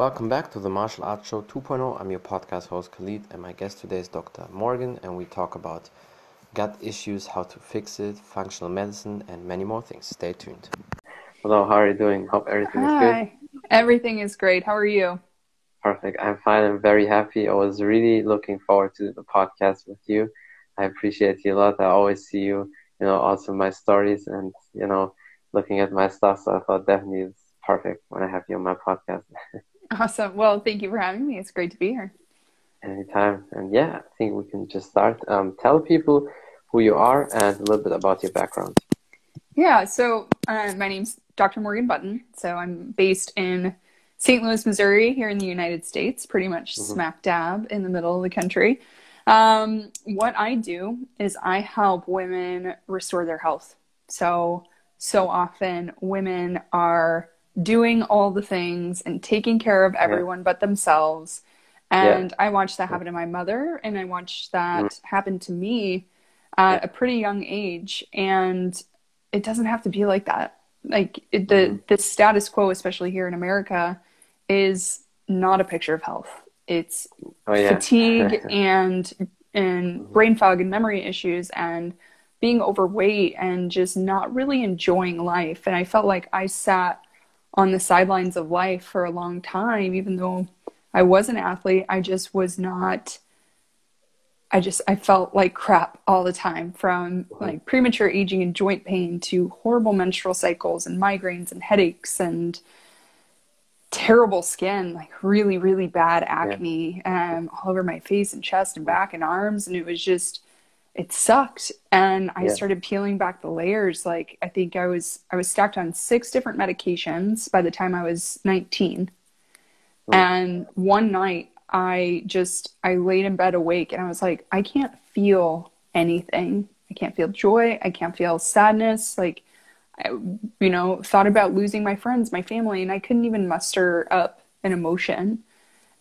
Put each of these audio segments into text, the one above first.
welcome back to the Martial Arts Show 2.0. I'm your podcast host Khalid, and my guest today is Dr. Morgan, and we talk about gut issues, how to fix it, functional medicine, and many more things. Stay tuned. Hello, how are you doing? Hope everything Hi. is good. Everything is great. How are you? Perfect. I'm fine. I'm very happy. I was really looking forward to the podcast with you. I appreciate you a lot. I always see you, you know, also my stories and, you know, looking at my stuff. So I thought definitely it's perfect when I have you on my podcast. awesome. Well, thank you for having me. It's great to be here. Anytime. And yeah, I think we can just start. Um, tell people who you are and a little bit about your background. Yeah, so uh, my name's Dr. Morgan Button. So I'm based in St. Louis, Missouri, here in the United States, pretty much mm-hmm. smack dab in the middle of the country. Um, what I do is I help women restore their health. So, so often women are doing all the things and taking care of everyone yeah. but themselves. And yeah. I watched that happen to my mother, and I watched that mm. happen to me at a pretty young age. And it doesn't have to be like that. Like it, the mm. the status quo, especially here in America, is not a picture of health. It's oh, yeah. fatigue and and mm-hmm. brain fog and memory issues and being overweight and just not really enjoying life. And I felt like I sat on the sidelines of life for a long time, even though I was an athlete. I just was not. I just I felt like crap all the time from like premature aging and joint pain to horrible menstrual cycles and migraines and headaches and terrible skin, like really, really bad acne um, all over my face and chest and back and arms. And it was just, it sucked. And I yeah. started peeling back the layers. Like I think I was, I was stacked on six different medications by the time I was 19. Oh. And one night I just, I laid in bed awake and I was like, I can't feel anything. I can't feel joy. I can't feel sadness. Like I, you know, thought about losing my friends, my family, and I couldn't even muster up an emotion.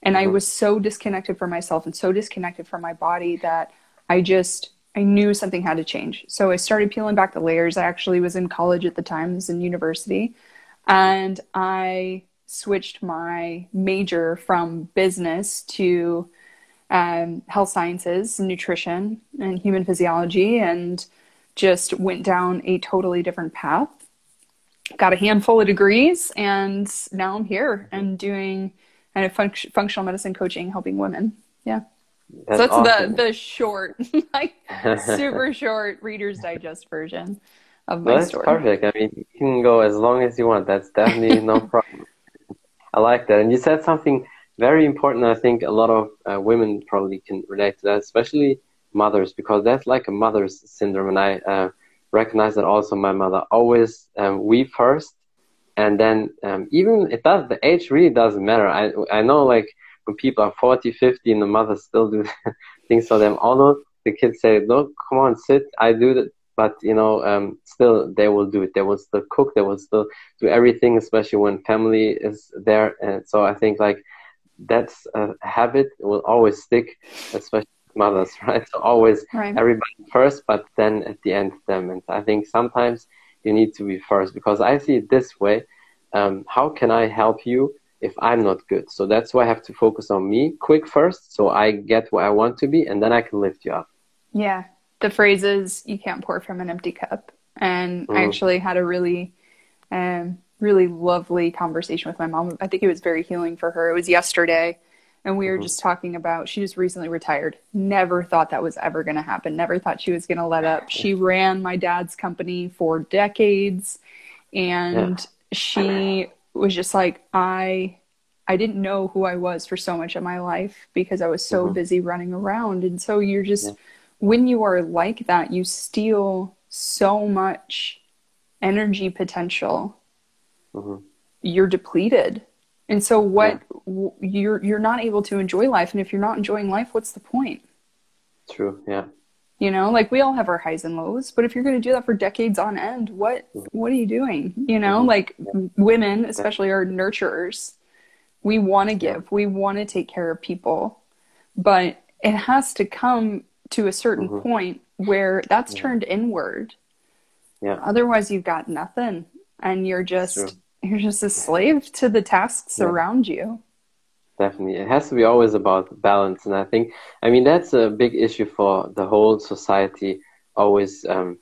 And mm-hmm. I was so disconnected from myself and so disconnected from my body that I just I knew something had to change. So I started peeling back the layers. I actually was in college at the time, I was in university, and I switched my major from business to um, health sciences, nutrition, and human physiology, and just went down a totally different path. Got a handful of degrees, and now I'm here and doing kind of func- functional medicine coaching, helping women. Yeah. That's so that's awesome. the the short, like super short Reader's Digest version of my story. that's story. perfect. I mean, you can go as long as you want. That's definitely no problem. I like that. And you said something very important. I think a lot of uh, women probably can relate to that, especially mothers because that's like a mother's syndrome and i uh, recognize that also my mother always um, we first and then um, even it does the age really doesn't matter i i know like when people are 40 50 and the mothers still do things for them although the kids say look come on sit i do that but you know um, still they will do it they will still cook they will still do everything especially when family is there and so i think like that's a habit will always stick especially mothers, right? So always right. everybody first, but then at the end them. And I think sometimes you need to be first because I see it this way. Um, how can I help you if I'm not good? So that's why I have to focus on me quick first, so I get where I want to be, and then I can lift you up. Yeah, the phrase is "you can't pour from an empty cup," and mm. I actually had a really, um, really lovely conversation with my mom. I think it was very healing for her. It was yesterday and we were mm-hmm. just talking about she just recently retired never thought that was ever going to happen never thought she was going to let up she ran my dad's company for decades and yeah. she was just like i i didn't know who i was for so much of my life because i was so mm-hmm. busy running around and so you're just yeah. when you are like that you steal so much energy potential mm-hmm. you're depleted and so what yeah. you're you're not able to enjoy life and if you're not enjoying life what's the point? True, yeah. You know, like we all have our highs and lows, but if you're going to do that for decades on end, what mm-hmm. what are you doing? You know, mm-hmm. like yeah. women especially are nurturers. We want to give, we want to take care of people, but it has to come to a certain mm-hmm. point where that's turned inward. Yeah. Otherwise you've got nothing and you're just you're just a slave to the tasks yeah. around you. definitely. It has to be always about balance, and I think, I mean, that's a big issue for the whole society. Always um,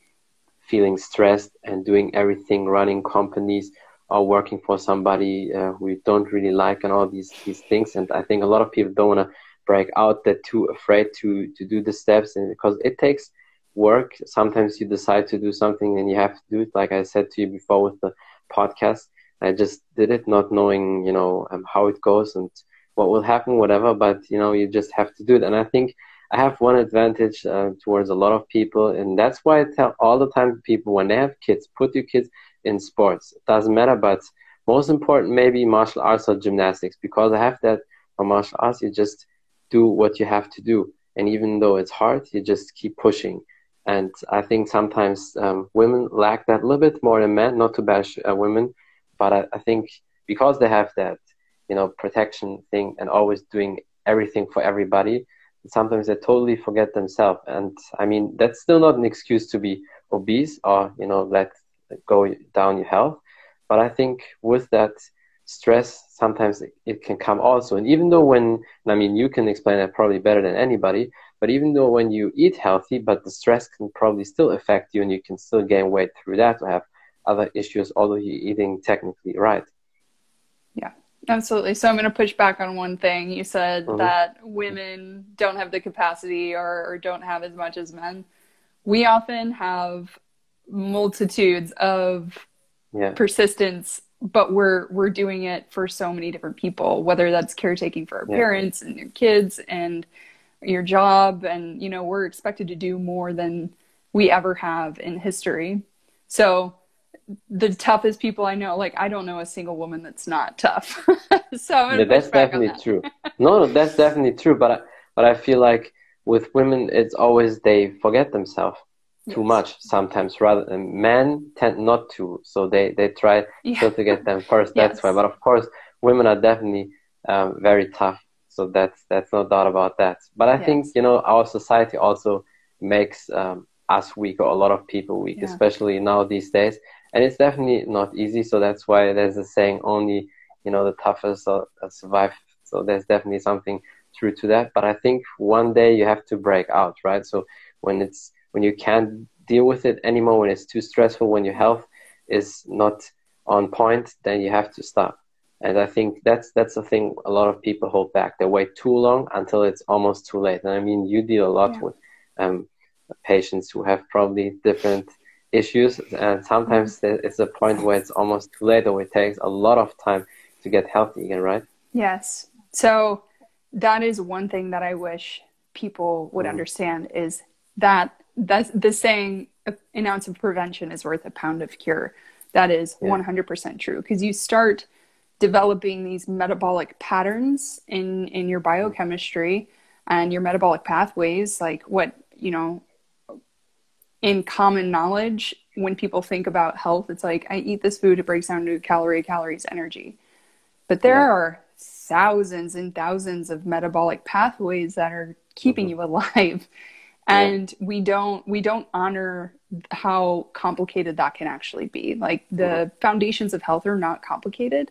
feeling stressed and doing everything, running companies or working for somebody uh, we don't really like, and all these these things. And I think a lot of people don't want to break out. They're too afraid to to do the steps, and because it takes work. Sometimes you decide to do something and you have to do it. Like I said to you before with the podcast, I just did it not knowing, you know, um, how it goes and what will happen, whatever. But you know, you just have to do it. And I think I have one advantage uh, towards a lot of people, and that's why I tell all the time people when they have kids, put your kids in sports. It doesn't matter, but most important maybe martial arts or gymnastics because I have that for martial arts. You just do what you have to do, and even though it's hard, you just keep pushing. And I think sometimes um, women lack that a little bit more than men. Not to bash uh, women, but I, I think because they have that, you know, protection thing and always doing everything for everybody, sometimes they totally forget themselves. And I mean, that's still not an excuse to be obese or you know let go down your health. But I think with that stress, sometimes it can come also. And even though when, I mean, you can explain that probably better than anybody, but even though when you eat healthy, but the stress can probably still affect you and you can still gain weight through that or have other issues, although you're eating technically right. Yeah, absolutely. So I'm going to push back on one thing. You said mm-hmm. that women don't have the capacity or, or don't have as much as men. We often have multitudes of yeah. persistence but we're we're doing it for so many different people whether that's caretaking for our yeah. parents and your kids and your job and you know we're expected to do more than we ever have in history so the toughest people i know like i don't know a single woman that's not tough so yeah, that's definitely that. true no, no that's definitely true but I, but i feel like with women it's always they forget themselves too much sometimes rather than men tend not to so they they try yeah. to get them first that's yes. why but of course women are definitely um, very tough so that's that's no doubt about that. But I yes. think you know our society also makes um, us weak or a lot of people weak, yeah. especially now these days. And it's definitely not easy. So that's why there's a saying: only you know the toughest uh, survive. So there's definitely something true to that. But I think one day you have to break out, right? So when it's when you can't deal with it anymore, when it's too stressful, when your health is not on point, then you have to stop. And I think that's that's the thing a lot of people hold back. They wait too long until it's almost too late. And I mean, you deal a lot yeah. with um, patients who have probably different issues, and sometimes mm-hmm. it's a point where it's almost too late, or it takes a lot of time to get healthy again, right? Yes. So that is one thing that I wish people would mm. understand is that that's the saying an ounce of prevention is worth a pound of cure. That is yeah. 100% true because you start developing these metabolic patterns in in your biochemistry and your metabolic pathways like what you know in common knowledge when people think about health it's like i eat this food it breaks down to calorie calories energy but there yeah. are thousands and thousands of metabolic pathways that are keeping mm-hmm. you alive and yeah. we don't we don't honor how complicated that can actually be like the foundations of health are not complicated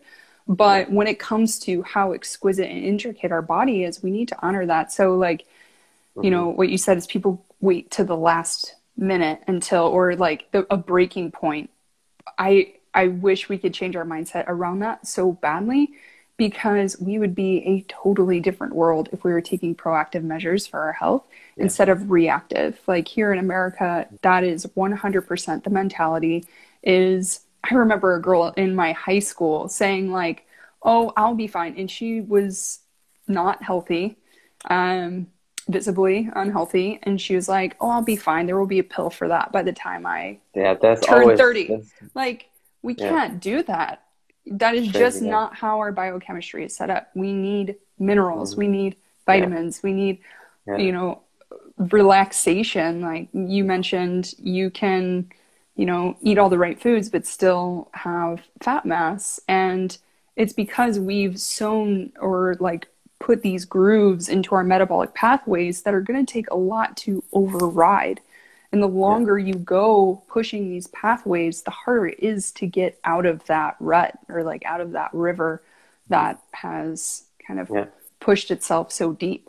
but when it comes to how exquisite and intricate our body is, we need to honor that. So, like, mm-hmm. you know, mm-hmm. what you said is people wait to the last minute until, or like the, a breaking point. I I wish we could change our mindset around that so badly because we would be a totally different world if we were taking proactive measures for our health yeah. instead of reactive. Like here in America, that is 100% the mentality is I remember a girl in my high school saying like, "Oh, I'll be fine," and she was not healthy, um, visibly unhealthy, and she was like, "Oh, I'll be fine. There will be a pill for that by the time I yeah, that's turn always, 30." That's, like, we can't do that. That is crazy, just yeah. not how our biochemistry is set up. We need minerals. Mm-hmm. We need vitamins. Yeah. We need, you know, relaxation. Like you mentioned, you can you know, eat all the right foods but still have fat mass. And it's because we've sown or like put these grooves into our metabolic pathways that are going to take a lot to override. And the longer yeah. you go pushing these pathways, the harder it is to get out of that rut or like out of that river that has kind of yeah. pushed itself so deep.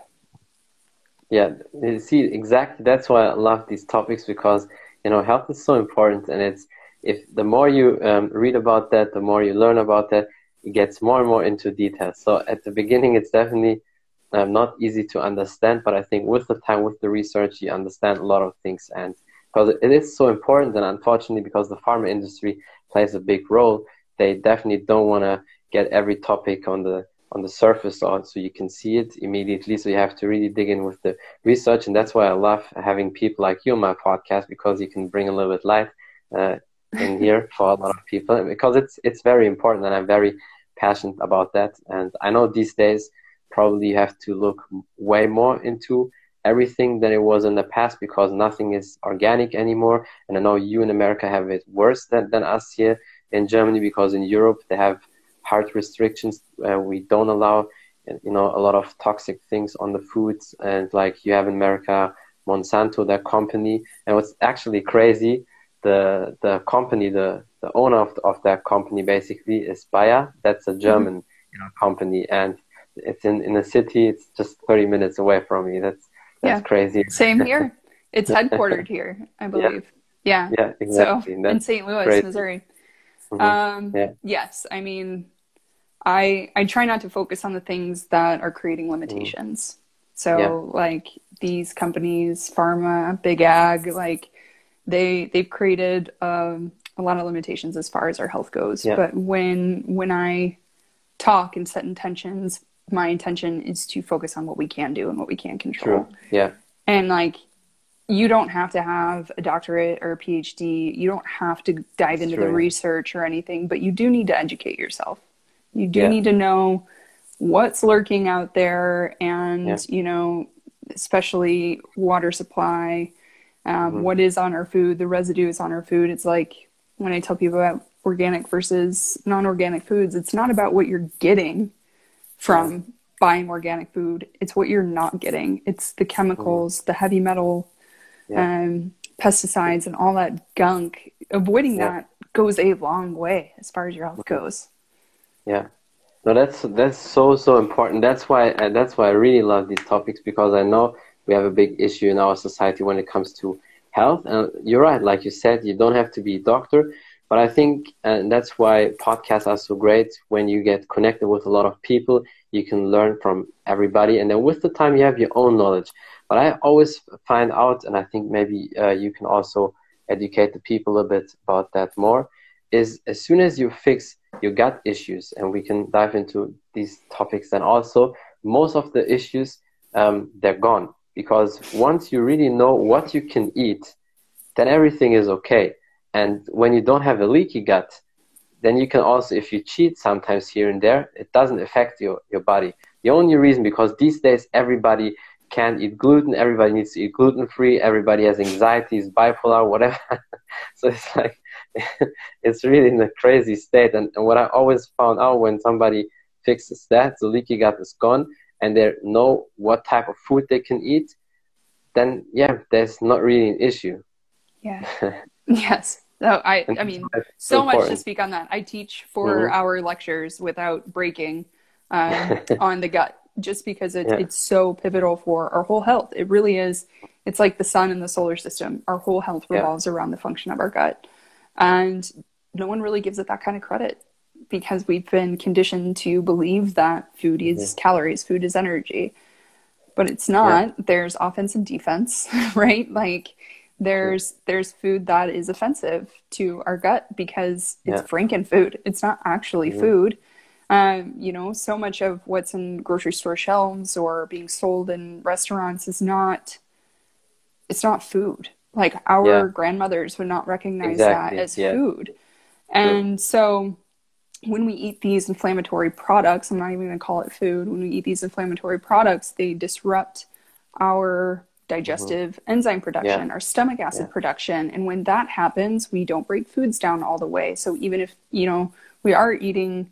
Yeah, you see, exactly. That's why I love these topics because you know health is so important, and it's if the more you um, read about that, the more you learn about that, it gets more and more into detail. So at the beginning, it's definitely um, not easy to understand, but I think with the time, with the research, you understand a lot of things, and because it is so important, and unfortunately, because the pharma industry plays a big role, they definitely don't want to get every topic on the on the surface on so you can see it immediately. So you have to really dig in with the research, and that's why I love having people like you on my podcast because you can bring a little bit light uh, in here for a lot of people because it's it's very important, and I'm very passionate about that. And I know these days probably have to look way more into everything than it was in the past because nothing is organic anymore. And I know you in America have it worse than, than us here in Germany because in Europe they have hard restrictions. Uh, we don't allow, you know, a lot of toxic things on the foods, and like you have in America, Monsanto, that company. And what's actually crazy, the the company, the the owner of, of that company basically is Bayer. That's a German mm-hmm. you know, company, and it's in in a city. It's just thirty minutes away from me. That's that's yeah. crazy. Same here. It's headquartered here, I believe. Yeah. Yeah, yeah exactly. So, in St. Louis, crazy. Missouri. Mm-hmm. Um, yeah. Yes, I mean, I I try not to focus on the things that are creating limitations. Mm. So yeah. like these companies, pharma, big ag, like they they've created um, a lot of limitations as far as our health goes. Yeah. But when when I talk and set intentions, my intention is to focus on what we can do and what we can control. True. Yeah. And like you don't have to have a doctorate or a PhD. You don't have to dive into the research or anything, but you do need to educate yourself. You do yeah. need to know what's lurking out there and, yeah. you know, especially water supply, um, mm-hmm. what is on our food, the residues on our food. It's like when I tell people about organic versus non organic foods, it's not about what you're getting from buying organic food, it's what you're not getting. It's the chemicals, mm-hmm. the heavy metal, um, pesticides, and all that gunk. Avoiding that goes a long way as far as your health goes. Yeah. No, that's that's so so important. That's why uh, that's why I really love these topics because I know we have a big issue in our society when it comes to health. And you're right, like you said, you don't have to be a doctor, but I think and that's why podcasts are so great. When you get connected with a lot of people, you can learn from everybody, and then with the time, you have your own knowledge. But I always find out, and I think maybe uh, you can also educate the people a bit about that more. Is as soon as you fix your gut issues, and we can dive into these topics. And also, most of the issues um, they're gone because once you really know what you can eat, then everything is okay. And when you don't have a leaky gut, then you can also, if you cheat sometimes here and there, it doesn't affect your, your body. The only reason, because these days everybody can't eat gluten, everybody needs to eat gluten free, everybody has anxieties, bipolar, whatever. so it's like it's really in a crazy state. And, and what I always found out when somebody fixes that, the leaky gut is gone, and they know what type of food they can eat, then yeah, there's not really an issue. Yeah. yes. So I, I mean, so important. much to speak on that. I teach four-hour mm-hmm. lectures without breaking um, on the gut, just because it, yeah. it's so pivotal for our whole health. It really is. It's like the sun and the solar system. Our whole health revolves yeah. around the function of our gut. And no one really gives it that kind of credit because we've been conditioned to believe that food is yeah. calories, food is energy. But it's not. There's offense and defense, right? Like there's there's food that is offensive to our gut because it's yeah. Franken food. It's not actually food. Um, you know, so much of what's in grocery store shelves or being sold in restaurants is not it's not food like our yeah. grandmothers would not recognize exactly. that as food. And so when we eat these inflammatory products, I'm not even going to call it food, when we eat these inflammatory products, they disrupt our digestive mm-hmm. enzyme production, yeah. our stomach acid yeah. production. And when that happens, we don't break foods down all the way. So even if, you know, we are eating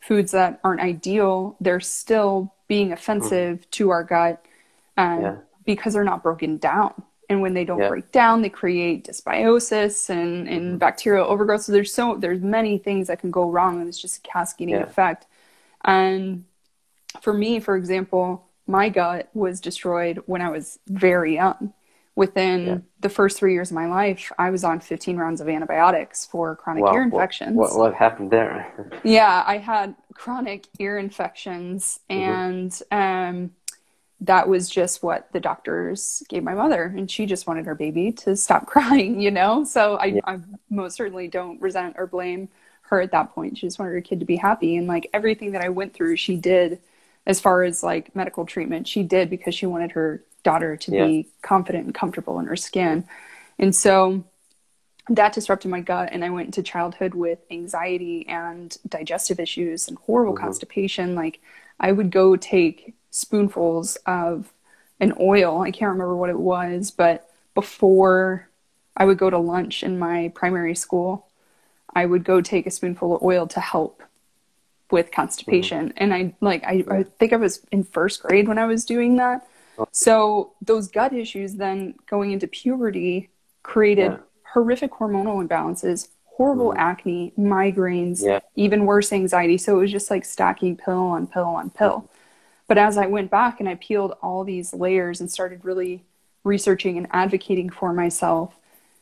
foods that aren't ideal, they're still being offensive mm-hmm. to our gut um, yeah. because they're not broken down and when they don't break down they create dysbiosis and, and mm-hmm. bacterial overgrowth so there's so there's many things that can go wrong and it's just a cascading effect and for me, for example, my gut was destroyed when I was very young. Within yeah. the first three years of my life, I was on 15 rounds of antibiotics for chronic wow. ear infections. What, what, happened there? yeah, I had chronic ear infections, mm-hmm. and mm-hmm. um, that was just what the doctors gave my mother. And she just wanted her baby to stop crying, you know? So I, yeah. I most certainly don't resent or blame her at that point. She just wanted her kid to be happy. And like everything that I went through, she did as far as like medical treatment, she did because she wanted her daughter to yeah. be confident and comfortable in her skin. And so that disrupted my gut and I went into childhood with anxiety and digestive issues and horrible mm-hmm. constipation. Like I would go take spoonfuls of an oil. I can't remember what it was, but before I would go to lunch in my primary school, I would go take a spoonful of oil to help with constipation. Mm-hmm. And I like I, I think I was in first grade when I was doing that. Oh. So those gut issues then going into puberty created yeah. horrific hormonal imbalances, horrible mm. acne, migraines, yeah. even worse anxiety. So it was just like stacking pill on pill on pill. But as I went back and I peeled all these layers and started really researching and advocating for myself,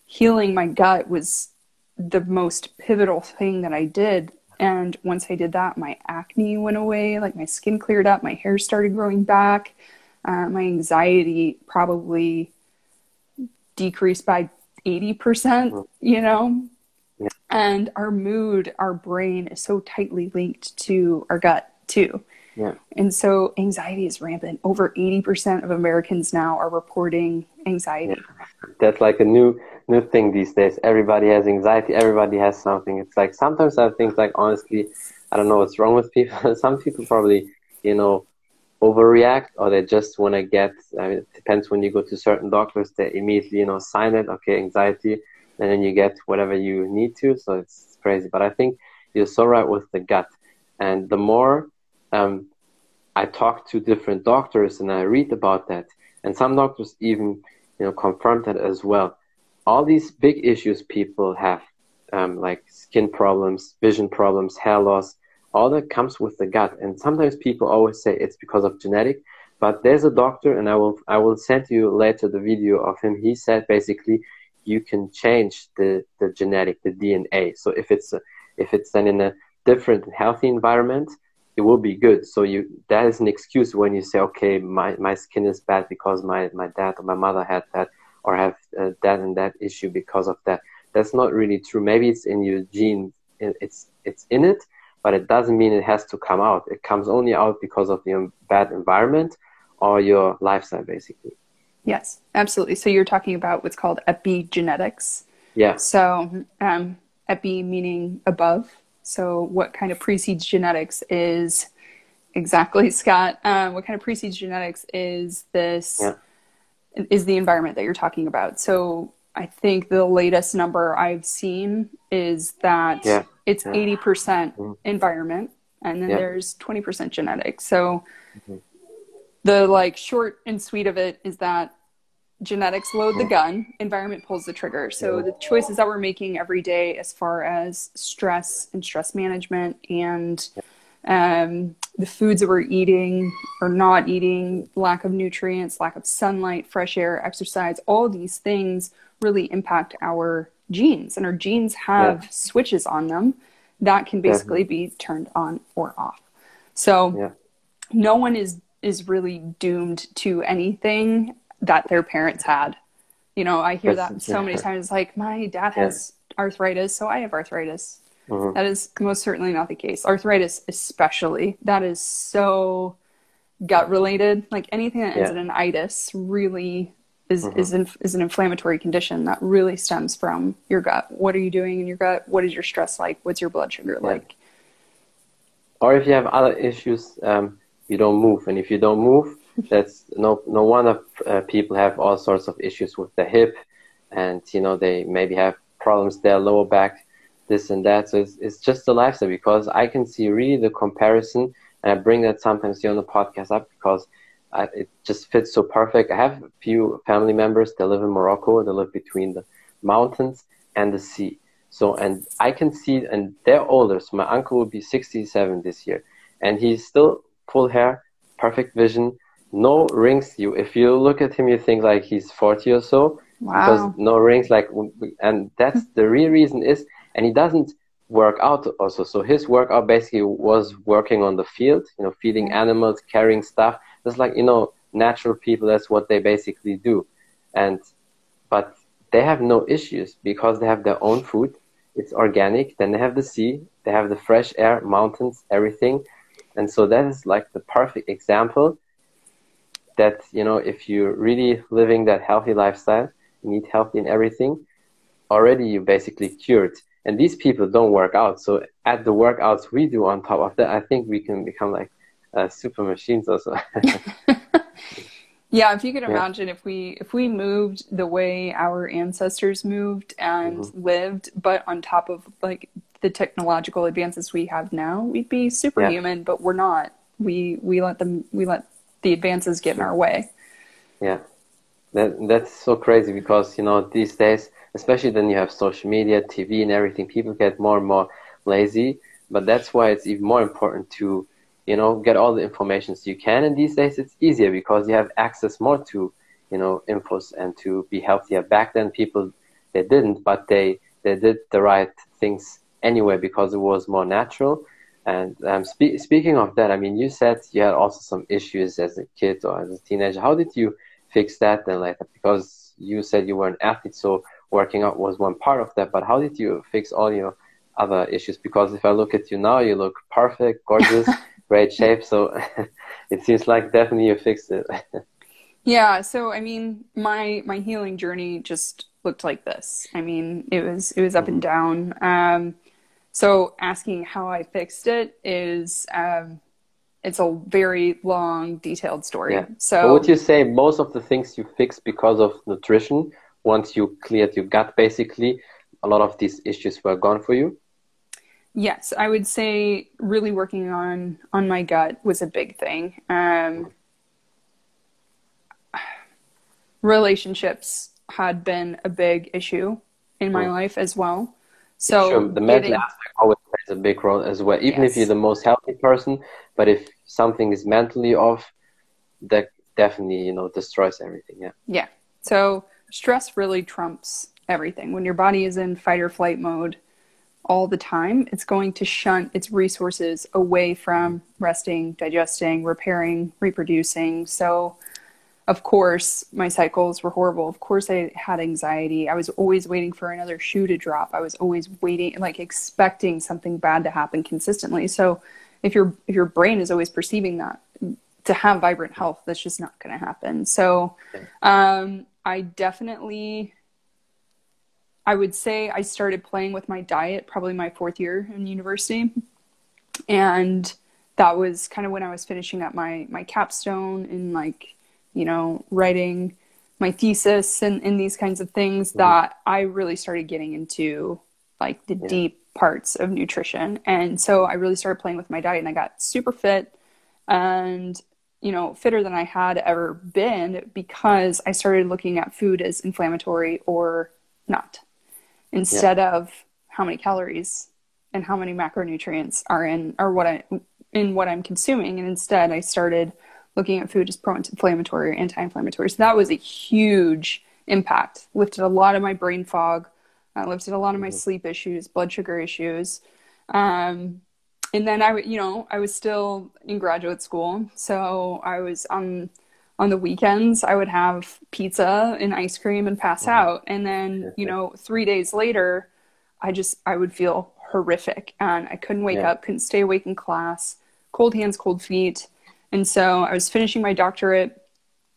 healing my gut was the most pivotal thing that I did. And once I did that, my acne went away, like my skin cleared up, my hair started growing back, uh, my anxiety probably decreased by 80%, you know? Yeah. And our mood, our brain is so tightly linked to our gut, too. Yeah. And so anxiety is rampant. Over 80% of Americans now are reporting anxiety. Yeah. That's like a new new thing these days. Everybody has anxiety. Everybody has something. It's like sometimes I think like honestly, I don't know what's wrong with people. Some people probably, you know, overreact or they just want to get, I mean, it depends when you go to certain doctors, they immediately, you know, sign it. Okay, anxiety. And then you get whatever you need to. So it's crazy. But I think you're so right with the gut. And the more um, I talk to different doctors and I read about that, and some doctors even you know confirm that as well. All these big issues people have, um, like skin problems, vision problems, hair loss, all that comes with the gut. And sometimes people always say it's because of genetic, but there's a doctor, and I will I will send you later the video of him. He said basically you can change the the genetic, the DNA. So if it's a, if it's then in a different healthy environment it will be good. So you that is an excuse when you say, okay, my, my skin is bad because my, my dad or my mother had that, or have uh, that and that issue because of that. That's not really true. Maybe it's in your gene. It's it's in it, but it doesn't mean it has to come out. It comes only out because of the bad environment or your lifestyle, basically. Yes, absolutely. So you're talking about what's called epigenetics. Yeah. So um, epi meaning above, so, what kind of precedes genetics is exactly, Scott? Um, what kind of precedes genetics is this? Yeah. Is the environment that you're talking about? So, I think the latest number I've seen is that yeah. it's eighty yeah. percent mm-hmm. environment, and then there's twenty percent genetics. So, mm-hmm. the like short and sweet of it is that genetics load the gun, environment pulls the trigger. So the choices that we're making every day as far as stress and stress management and um, the foods that we're eating or not eating, lack of nutrients, lack of sunlight, fresh air, exercise, all these things really impact our genes. And our genes have yeah. switches on them that can basically be turned on or off. So yeah. no one is is really doomed to anything that their parents had. You know, I hear that so many times. Like, my dad has yeah. arthritis, so I have arthritis. Mm-hmm. That is most certainly not the case. Arthritis, especially, that is so gut related. Like anything that ends yeah. in an itis really is mm-hmm. is, in, is an inflammatory condition that really stems from your gut. What are you doing in your gut? What is your stress like? What's your blood sugar yeah. like? Or if you have other issues, um, you don't move, and if you don't move, that's no no wonder uh, people have all sorts of issues with the hip, and you know they maybe have problems their lower back, this and that. So it's it's just the lifestyle because I can see really the comparison, and I bring that sometimes here on the podcast up because I, it just fits so perfect. I have a few family members that live in Morocco. They live between the mountains and the sea. So and I can see, and they're older. So my uncle will be 67 this year, and he's still full hair, perfect vision, no rings. You, if you look at him, you think like he's 40 or so. Wow. Because no rings, like, and that's the real reason is, and he doesn't work out also. So his workout basically was working on the field, you know, feeding mm-hmm. animals, carrying stuff. It's like, you know, natural people, that's what they basically do. And, but they have no issues because they have their own food. It's organic. Then they have the sea, they have the fresh air, mountains, everything. And so that is like the perfect example that, you know, if you're really living that healthy lifestyle, you eat healthy in everything, already you basically cured. And these people don't work out. So at the workouts we do on top of that, I think we can become like uh, super machines also. yeah, if you could imagine yeah. if we if we moved the way our ancestors moved and mm-hmm. lived, but on top of like the technological advances we have now, we'd be superhuman, yeah. but we're not. We we let them we let the advances get in our way. Yeah. That that's so crazy because you know these days, especially then you have social media, TV, and everything. People get more and more lazy, but that's why it's even more important to you know get all the information you can. And these days it's easier because you have access more to you know infos and to be healthier. Back then people they didn't, but they they did the right things anyway because it was more natural. And um, spe- speaking of that, I mean, you said you had also some issues as a kid or as a teenager. How did you fix that then later? Because you said you were an athlete, so working out was one part of that. But how did you fix all your other issues? Because if I look at you now, you look perfect, gorgeous, great shape. So it seems like definitely you fixed it. yeah. So I mean, my my healing journey just looked like this. I mean, it was it was up mm-hmm. and down. Um, so asking how I fixed it is um, it's a very long, detailed story. Yeah. So but would you say most of the things you fixed because of nutrition? Once you cleared your gut, basically, a lot of these issues were gone for you. Yes, I would say really working on on my gut was a big thing. Um, relationships had been a big issue in my mm. life as well. So sure, the mental aspect always plays a big role as well. Even yes. if you're the most healthy person, but if something is mentally off, that definitely you know destroys everything. Yeah. Yeah. So stress really trumps everything. When your body is in fight or flight mode all the time, it's going to shunt its resources away from resting, digesting, repairing, reproducing. So of course my cycles were horrible. Of course i had anxiety. I was always waiting for another shoe to drop. I was always waiting like expecting something bad to happen consistently. So if your if your brain is always perceiving that to have vibrant health that's just not going to happen. So um, i definitely i would say i started playing with my diet probably my fourth year in university and that was kind of when i was finishing up my my capstone and like you know, writing my thesis and, and these kinds of things mm-hmm. that I really started getting into like the yeah. deep parts of nutrition. And so I really started playing with my diet and I got super fit and, you know, fitter than I had ever been because I started looking at food as inflammatory or not instead yeah. of how many calories and how many macronutrients are in or what I in what I'm consuming. And instead I started looking at food as pro-inflammatory or anti-inflammatory. So that was a huge impact. Lifted a lot of my brain fog, uh, lifted a lot of my mm-hmm. sleep issues, blood sugar issues. Um, and then I, you know, I was still in graduate school, so I was on on the weekends. I would have pizza and ice cream and pass mm-hmm. out, and then you know, three days later, I just I would feel horrific, and I couldn't wake yeah. up, couldn't stay awake in class, cold hands, cold feet. And so I was finishing my doctorate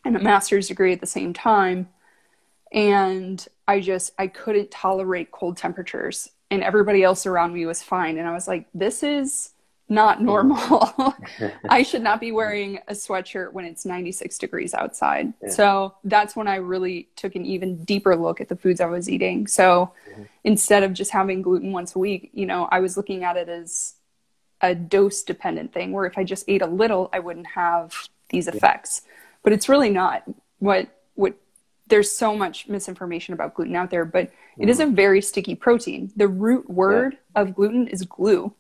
and a master's degree at the same time. And I just, I couldn't tolerate cold temperatures. And everybody else around me was fine. And I was like, this is not normal. I should not be wearing a sweatshirt when it's 96 degrees outside. Yeah. So that's when I really took an even deeper look at the foods I was eating. So mm-hmm. instead of just having gluten once a week, you know, I was looking at it as a dose dependent thing where if I just ate a little, I wouldn't have these effects. But it's really not what what there's so much misinformation about gluten out there, but it is a mm-hmm. very sticky protein. The root word yeah. of gluten is glue.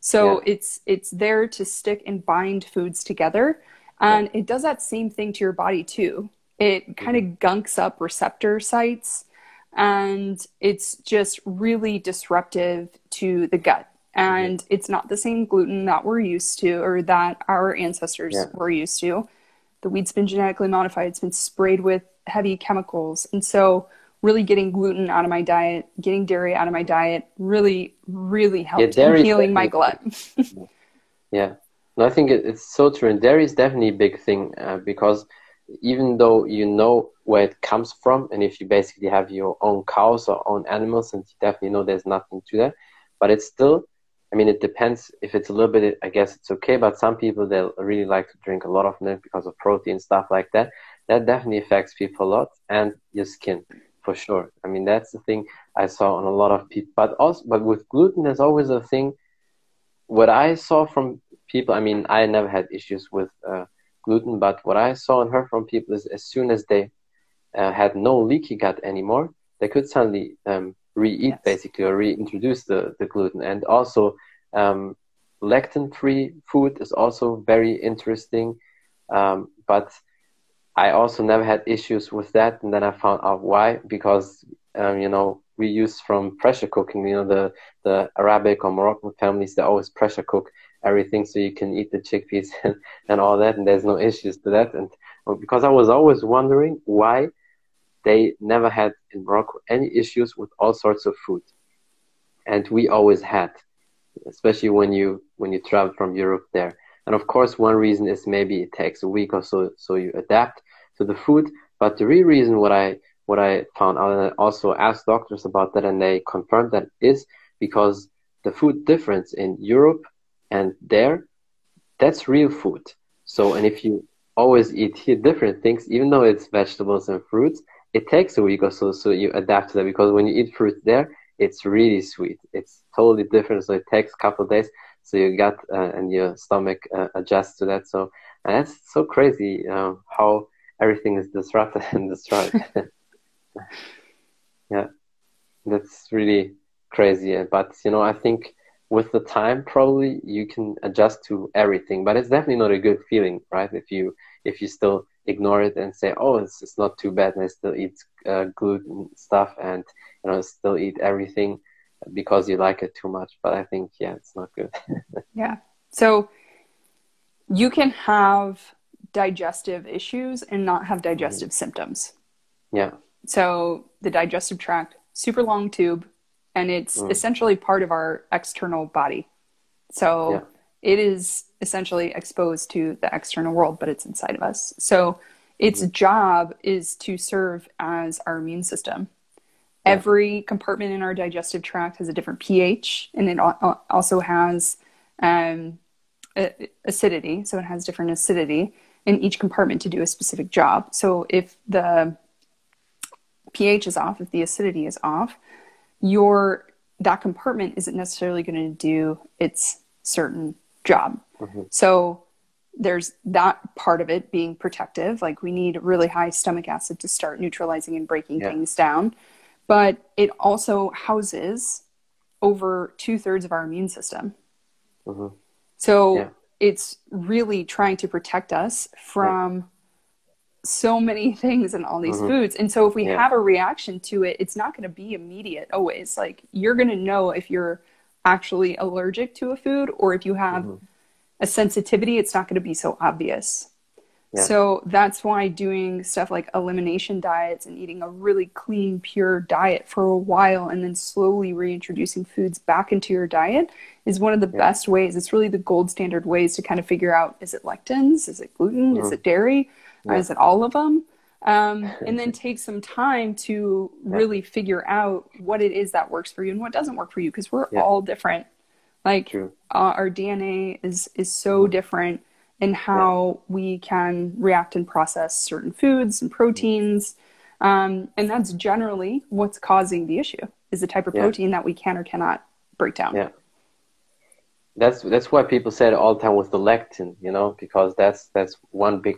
So Yeah. it's it's there to stick and bind foods together, and it does that same thing to your body too. It kind of gunks up receptor sites, and it's just really disruptive to the gut. And it's not the same gluten that we're used to or that our ancestors Yeah. were used to. The wheat's been genetically modified, it's been sprayed with heavy chemicals. And so, really getting gluten out of my diet, getting dairy out of my diet really, really helped dairy in healing my gut. Yeah, no, I think it's so true, and dairy is definitely a big thing uh, because even though you know where it comes from, and if you basically have your own cows or own animals, and you definitely know there's nothing to that, but it's still, I mean, it depends. If it's a little bit, I guess it's okay, but some people they'll really like to drink a lot of milk because of protein stuff like that. That definitely affects people a lot, and your skin for sure. I mean, that's the thing I saw on a lot of people, but also, but with gluten, there's always a thing what I saw from people, I mean, I never had issues with uh, gluten, but what I saw and heard from people is as soon as they uh, had no leaky gut anymore, they could suddenly um, re-eat Yes. basically or reintroduce the, the gluten. And also, um, lectin-free food is also very interesting. Um, but I also never had issues with that, and then I found out why because um, you know we use from pressure cooking. You know the the Arabic or Moroccan families they always pressure cook everything so you can eat the chickpeas and, and all that, and there's no issues to that. And because I was always wondering why they never had in Morocco any issues with all sorts of food, and we always had, especially when you when you travel from Europe there. And of course, one reason is maybe it takes a week or so so you adapt to the food. But the real reason what I what I found out and I also asked doctors about that and they confirmed that is because the food difference in Europe and there, that's real food. So and if you always eat different things, even though it's vegetables and fruits, it takes a week or so so you adapt to that because when you eat fruit there, it's really sweet. It's totally different. So it takes a couple of days so your gut uh, and your stomach uh, adjust to that. So and that's so crazy uh, how everything is disrupted and destroyed. yeah, that's really crazy. But you know, I think with the time, probably you can adjust to everything. But it's definitely not a good feeling, right? If you if you still ignore it and say, "Oh, it's it's not too bad," and I still eat uh, gluten stuff and you know still eat everything because you like it too much. But I think yeah, it's not good. Yeah. So you can have digestive issues and not have digestive symptoms. yeah, So the digestive tract, super long tube, and it's Mm. essentially part of our external body. So Yeah. it is essentially exposed to the external world, but it's inside of us. So its Mm-hmm. job is to serve as our immune system. Yeah. Every compartment in our digestive tract has a different pH, and it also has um, acidity. So it has different acidity in each compartment to do a specific job. So if the pH is off, if the acidity is off, your that compartment isn't necessarily going to do its certain job. So there's that part of it being protective. Like we need really high stomach acid to start neutralizing and breaking Yeah. things down. But it also houses over two thirds of our immune system. Mhm. So Yeah. It's really trying to protect us from so many things and all these Mhm. foods. And so if we Yeah. have a reaction to it, it's not going to be immediate always. Like you're going to know if you're actually allergic to a food or if you have Mhm. a sensitivity, it's not going to be so obvious. Yeah. So that's why doing stuff like elimination diets and eating a really clean, pure diet for a while and then slowly reintroducing foods back into your diet is one of the Yeah. best ways. It's really the gold standard ways to kind of figure out is it lectins? Is it gluten? Is Mhm. it dairy? Or Yeah. is it all of them? Um, and then take some time to really figure out what it is that works for you and what doesn't work for you because we're all different. Like uh, our DNA is is so different in how we can react and process certain foods and proteins, um, and that's generally what's causing the issue is the type of Yeah. protein that we can or cannot break down. Yeah. That's that's why people say it all the time with the lectin, you know, because that's that's one big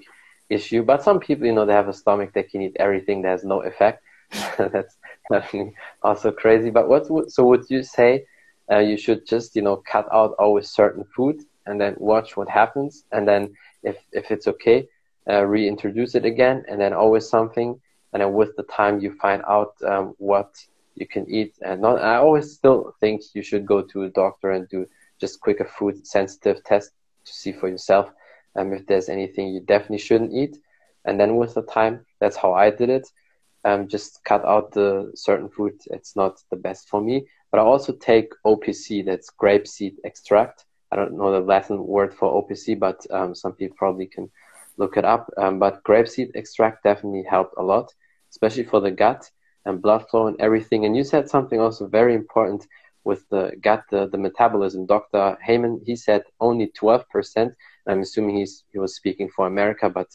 issue. But some people, you know, they have a stomach they can eat everything that has no effect. that's definitely also crazy. But what would so would you say uh, you should just you know cut out always certain food and then watch what happens. And then if if it's okay uh, reintroduce it again. And then always something. And then with the time you find out um, what you can eat. And not i always still think you should go to a doctor and do just quick a food sensitive test to see for yourself um, if there's anything you definitely shouldn't eat. And then with the time that's how i did it. Um, just cut out the certain food. It's not the best for me. But i also take opc that's grapeseed extract i don't know the latin word for opc but um, some people probably can look it up. Um, but grapeseed extract definitely helped a lot especially for the gut and blood flow and everything. And you said something also very important with the gut the, the metabolism. Dr Hyman he said only 12% i'm assuming he's he was speaking for america but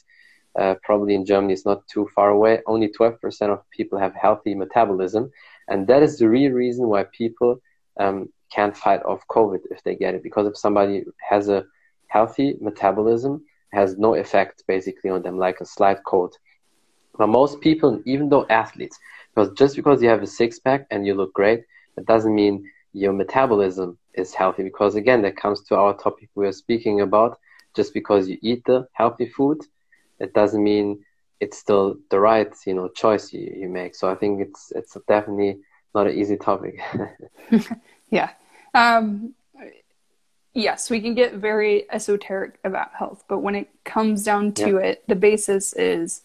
uh, probably in Germany it's not too far away. Only 12% of people have healthy metabolism, and that is the real reason why people um, can't fight off COVID if they get it. Because if somebody has a healthy metabolism, has no effect basically on them, like a slight cold. But most people, even though athletes, because just because you have a six pack and you look great, that doesn't mean your metabolism is healthy. Because again, that comes to our topic we are speaking about. Just because you eat the healthy food it doesn't mean it's still the right you know choice you, you make so i think it's it's definitely not an easy topic yeah um, yes we can get very esoteric about health but when it comes down to yeah. it the basis is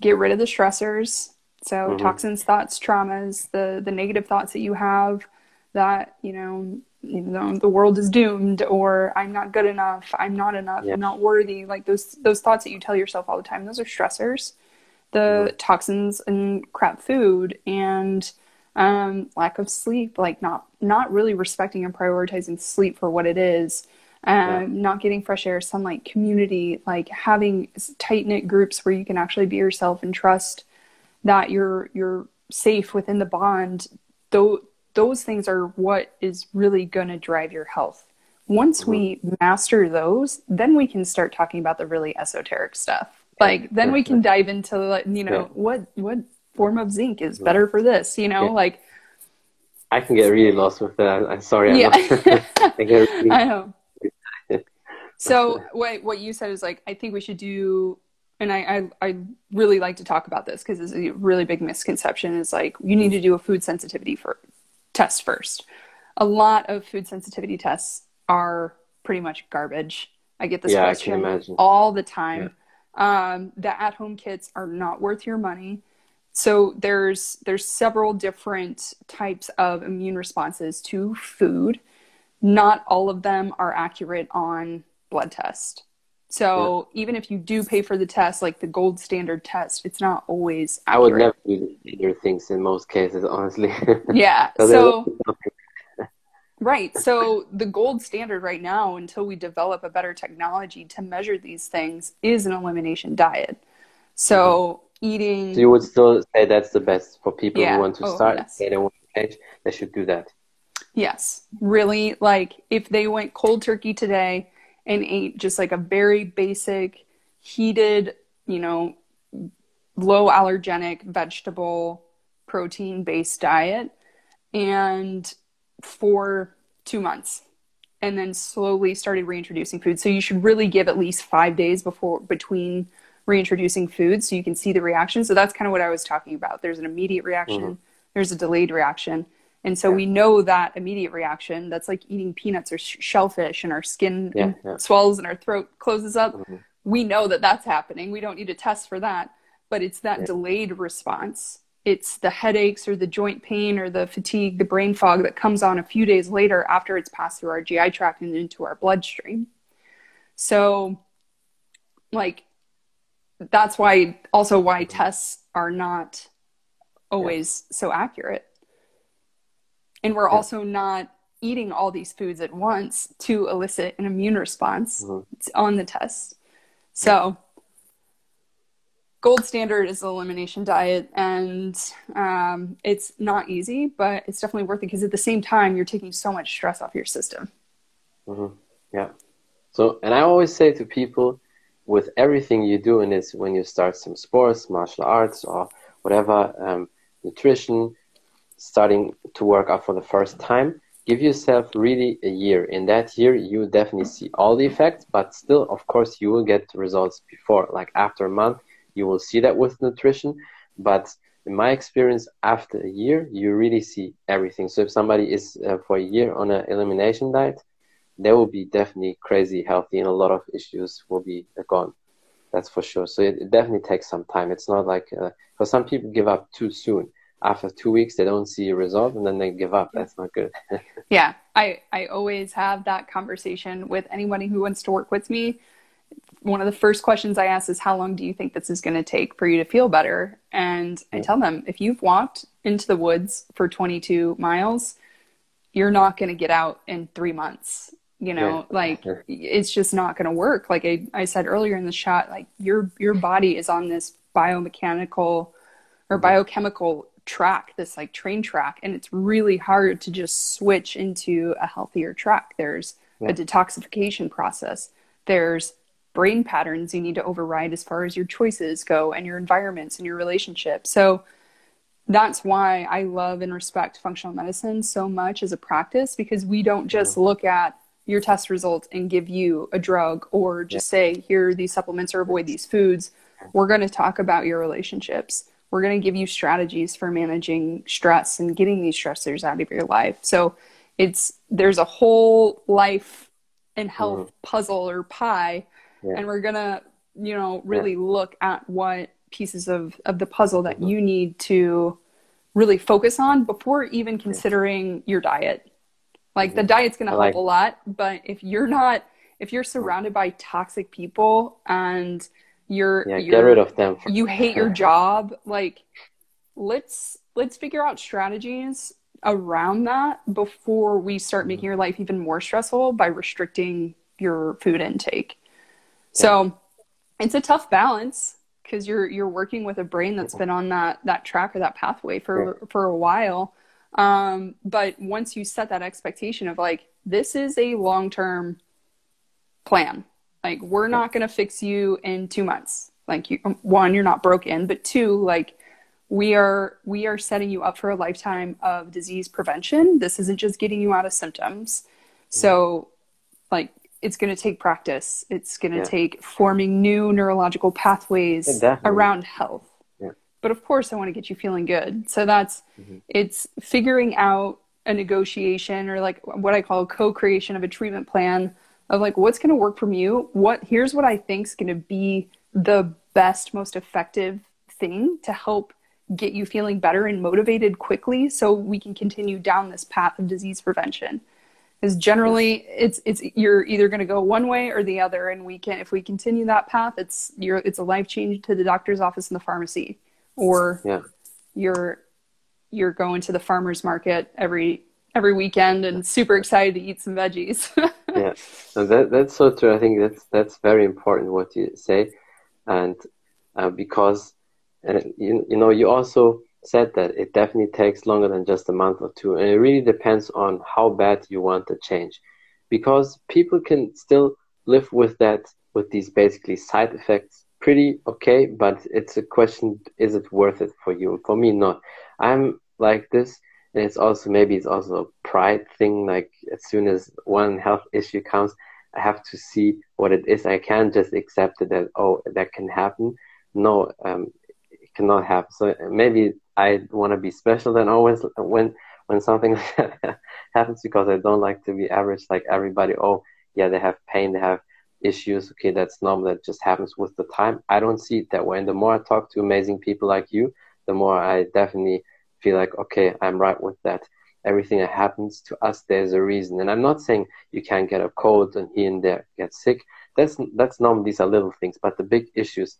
get rid of the stressors so mm-hmm. toxins thoughts traumas the the negative thoughts that you have that you know you know the world is doomed or i'm not good enough i'm not enough yeah. i'm not worthy like those those thoughts that you tell yourself all the time those are stressors the mm-hmm. toxins and crap food and um, lack of sleep like not not really respecting and prioritizing sleep for what it is um, yeah. not getting fresh air sunlight community like having tight knit groups where you can actually be yourself and trust that you're you're safe within the bond though those things are what is really going to drive your health. Once mm-hmm. we master those, then we can start talking about the really esoteric stuff. Like then we can dive into you know yeah. what what form of zinc is better for this. You know, yeah. like I can get really lost with that. I'm sorry. I'm yeah, I, really... I know. so what what you said is like I think we should do and I, I, I really like to talk about this because it's a really big misconception is like you need to do a food sensitivity for test first. A lot of food sensitivity tests are pretty much garbage. I get this yeah, question all the time. Yeah. Um, the at-home kits are not worth your money. So there's there's several different types of immune responses to food. Not all of them are accurate on blood test. So yeah. even if you do pay for the test, like the gold standard test, it's not always accurate. I would never do either things in most cases, honestly. Yeah. so right. So the gold standard right now, until we develop a better technology to measure these things, is an elimination diet. So mm-hmm. Eating. So you would still say that's the best for people yeah. who want to oh, start. Yes. They want to change. They should do that. Yes. Really, like if they went cold turkey today and ate just like a very basic, heated, you know, low allergenic vegetable protein based diet and for two months and then slowly started reintroducing food. So you should really give at least five days before between reintroducing food so you can see the reaction. So that's kind of what I was talking about. There's an immediate reaction, mm-hmm. there's a delayed reaction. And so yeah. we know that immediate reaction, that's like eating peanuts or sh- shellfish and our skin yeah, yeah. swells and our throat closes up. Mm-hmm. We know that that's happening. We don't need to test for that, but it's that delayed response. It's the headaches or the joint pain or the fatigue, the brain fog that comes on a few days later after it's passed through our GI tract and into our bloodstream. So, like, that's why also why mm-hmm. tests are not always so accurate and we're yeah. also not eating all these foods at once to elicit an immune response mm-hmm. on the test. So, gold standard is the elimination diet, and um, it's not easy, but it's definitely worth it because at the same time, you're taking so much stress off your system. Mm-hmm. Yeah. So, and I always say to people, with everything you do in this, when you start some sports, martial arts, or whatever, um, nutrition, starting to work out for the first time, give yourself really a year. In that year, you definitely see all the effects, but still, of course, you will get results before. Like after a month, you will see that with nutrition. But in my experience, after a year, you really see everything. So if somebody is uh, for a year on an elimination diet, they will be definitely crazy healthy, and a lot of issues will be gone. That's for sure. So it, it definitely takes some time. It's not like uh, for some people give up too soon. After two weeks they don't see a result and then they give up. That's not good. Yeah. I i always have that conversation with anybody who wants to work with me. One of the first questions i ask is how long do you think this is going to take for you to feel better? And i tell them if you've walked into the woods for 22 miles you're not going to get out in three months you know yeah. like yeah. it's just not going to work like I, I said earlier in the shot like your your body is on this biomechanical or mm-hmm. biochemical track, this like train track, and it's really hard to just switch into a healthier track. There's yeah. a detoxification process. There's brain patterns you need to override as far as your choices go and your environments and your relationships. So that's why I love and respect functional medicine so much as a practice because we don't just mm-hmm. look at your test results and give you a drug or just yeah. say here are these supplements or avoid these foods. We're going to talk about your relationships we're going to give you strategies for managing stress and getting these stressors out of your life. So it's there's a whole life and health mm-hmm. puzzle or pie, yeah. and we're gonna you know really yeah. look at what pieces of of the puzzle that mm-hmm. you need to really focus on before even considering your diet. Like the mm-hmm. diet's going to help like- a lot, but if you're not if you're surrounded by toxic people and you're yeah, you're, get rid of them. you hate your job. Like, let's let's figure out strategies around that before we start making your life even more stressful by restricting your food intake. So it's a tough balance because you're you're working with a brain that's been on that that track or that pathway for yeah. for a while. Um, but once you set that expectation of like this is a long term plan, like we're not going to fix you in 2 months. Like you one you're not broken, but two like we are we are setting you up for a lifetime of disease prevention. This isn't just getting you out of symptoms. So like it's going to take practice. It's going to yeah. take forming new neurological pathways around health. But of course, I want to get you feeling good. So that's mm-hmm. it's figuring out a negotiation or like what I call co-creation of a treatment plan of like what's going to work from you what here's what i think is going to be the best most effective thing to help get you feeling better and motivated quickly so we can continue down this path of disease prevention because generally it's it's you're either going to go one way or the other and we can if we continue that path it's you're it's a life change to the doctor's office and the pharmacy or yeah. you're you're going to the farmers market every every weekend and super excited to eat some veggies. yeah, so that that's so true. I think that's that's very important what you say, and uh, because uh, you you know you also said that it definitely takes longer than just a month or two, and it really depends on how bad you want the change, because people can still live with that with these basically side effects pretty okay, but it's a question: is it worth it for you? For me, not. I'm like this and it's also maybe it's also a pride thing like as soon as one health issue comes i have to see what it is i can't just accept it that oh that can happen no um, it cannot happen so maybe i want to be special then always when when something happens because i don't like to be average like everybody oh yeah they have pain they have issues okay that's normal that just happens with the time i don't see it that way and the more i talk to amazing people like you the more i definitely feel like, okay, I'm right with that. Everything that happens to us, there's a reason. And I'm not saying you can't get a cold and here and there get sick. That's that's normal. These are little things, but the big issues,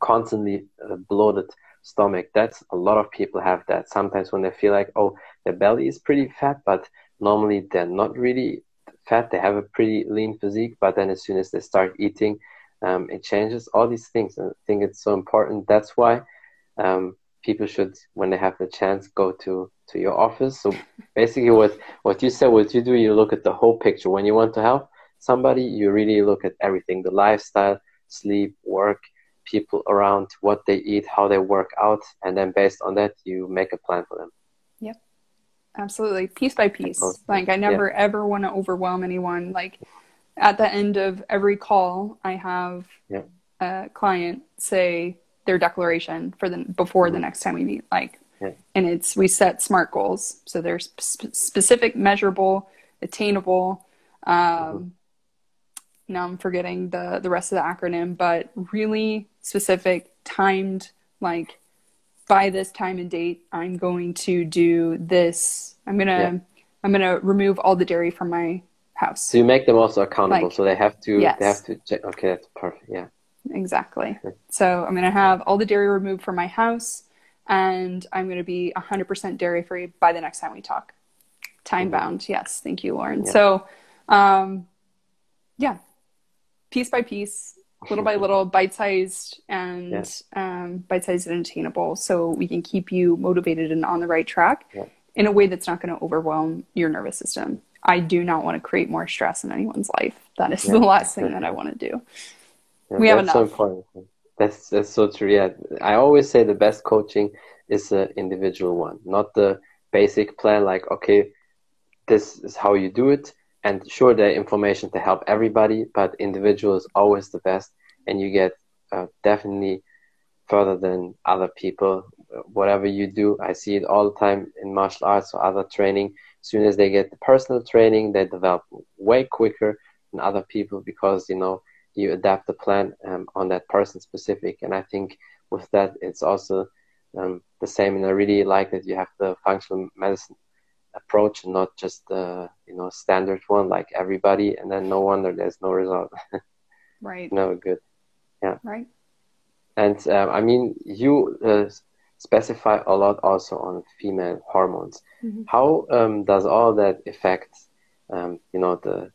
constantly uh, bloated stomach. That's a lot of people have that. Sometimes when they feel like, oh, their belly is pretty fat, but normally they're not really fat. They have a pretty lean physique, but then as soon as they start eating, um, it changes. All these things. And I think it's so important. That's why um, people should, when they have the chance, go to to your office. So basically, what what you said, what you do, you look at the whole picture. When you want to help somebody, you really look at everything: the lifestyle, sleep, work, people around, what they eat, how they work out, and then based on that, you make a plan for them. Absolutely. Piece by piece. Like I never yeah. ever want to overwhelm anyone. Like at the end of every call, I have yeah. a client say their declaration for the before mm-hmm. the next time we meet. Like, yeah. and it's we set SMART goals, so they're sp- specific, measurable, attainable. Um, mm-hmm. Now I'm forgetting the the rest of the acronym, but really specific, timed. Like by this time and date, I'm going to do this. I'm gonna yeah. I'm gonna remove all the dairy from my house. So you make them also accountable, like, so they have to yes. they have to check. Okay, that's perfect. Yeah. Exactly. So I'm gonna have all the dairy removed from my house, and I'm gonna be 100% dairy free by the next time we talk. Time mm-hmm. bound. Yes. Thank you, Lauren. Yeah. So, um, yeah, piece by piece, little by little, bite sized and yeah. um, bite sized and attainable, so we can keep you motivated and on the right track yeah. in a way that's not going to overwhelm your nervous system. I do not want to create more stress in anyone's life. That is yeah. the last thing that I want to do. we have enough. So important. That's that's so true. Yeah, I always say the best coaching is the individual one, not the basic plan. Like, okay, this is how you do it and sure there information to help everybody but individual is always the best and you get uh, definitely further than other people. Whatever you do i see it all the time in martial arts or other training. As soon as they get the personal training they develop way quicker than other people because you know you adapt the plan um, on that person specific. And i think with that it's also um, the same. And i really like that you have the functional medicine approach and not just the you know standard one like everybody and then no wonder there's no result. Right. No good. Yeah. Right. And um, i mean you uh, specify a lot also on female hormones. Mm-hmm. how um, does all that affect um, you know the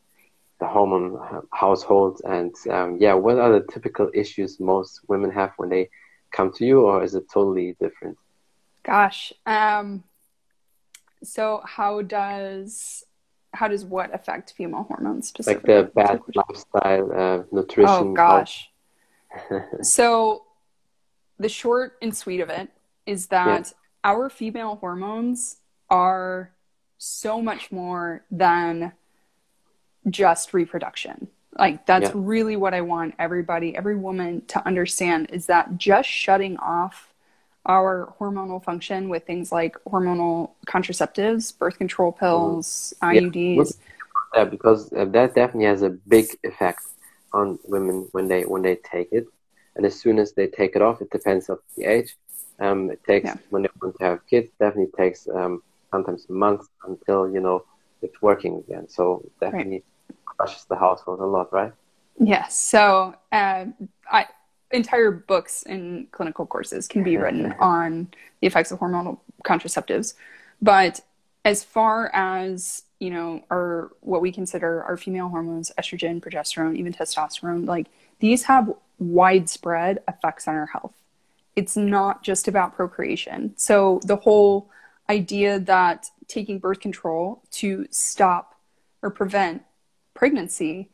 the hormone household and um, yeah what are the typical issues most women have when they come to you or is it totally different? Gosh um so how does how does what affect female hormones specifically? Like the bad lifestyle, uh, nutrition. Oh gosh. so the short and sweet of it is that yeah. our female hormones are so much more than just reproduction. Like that's yeah. really what I want everybody, every woman to understand is that just shutting off our hormonal function with things like hormonal contraceptives, birth control pills, mm-hmm. IUDs. Yeah, because that definitely has a big effect on women when they when they take it, and as soon as they take it off, it depends on the age. Um, it takes yeah. when they want to have kids, definitely takes um, sometimes months until you know it's working again. So definitely right. crushes the household a lot, right? Yes. So uh, I entire books and clinical courses can be written mm-hmm. on the effects of hormonal contraceptives. But as far as you know, our what we consider our female hormones, estrogen, progesterone, even testosterone, like these have widespread effects on our health. It's not just about procreation. So the whole idea that taking birth control to stop or prevent pregnancy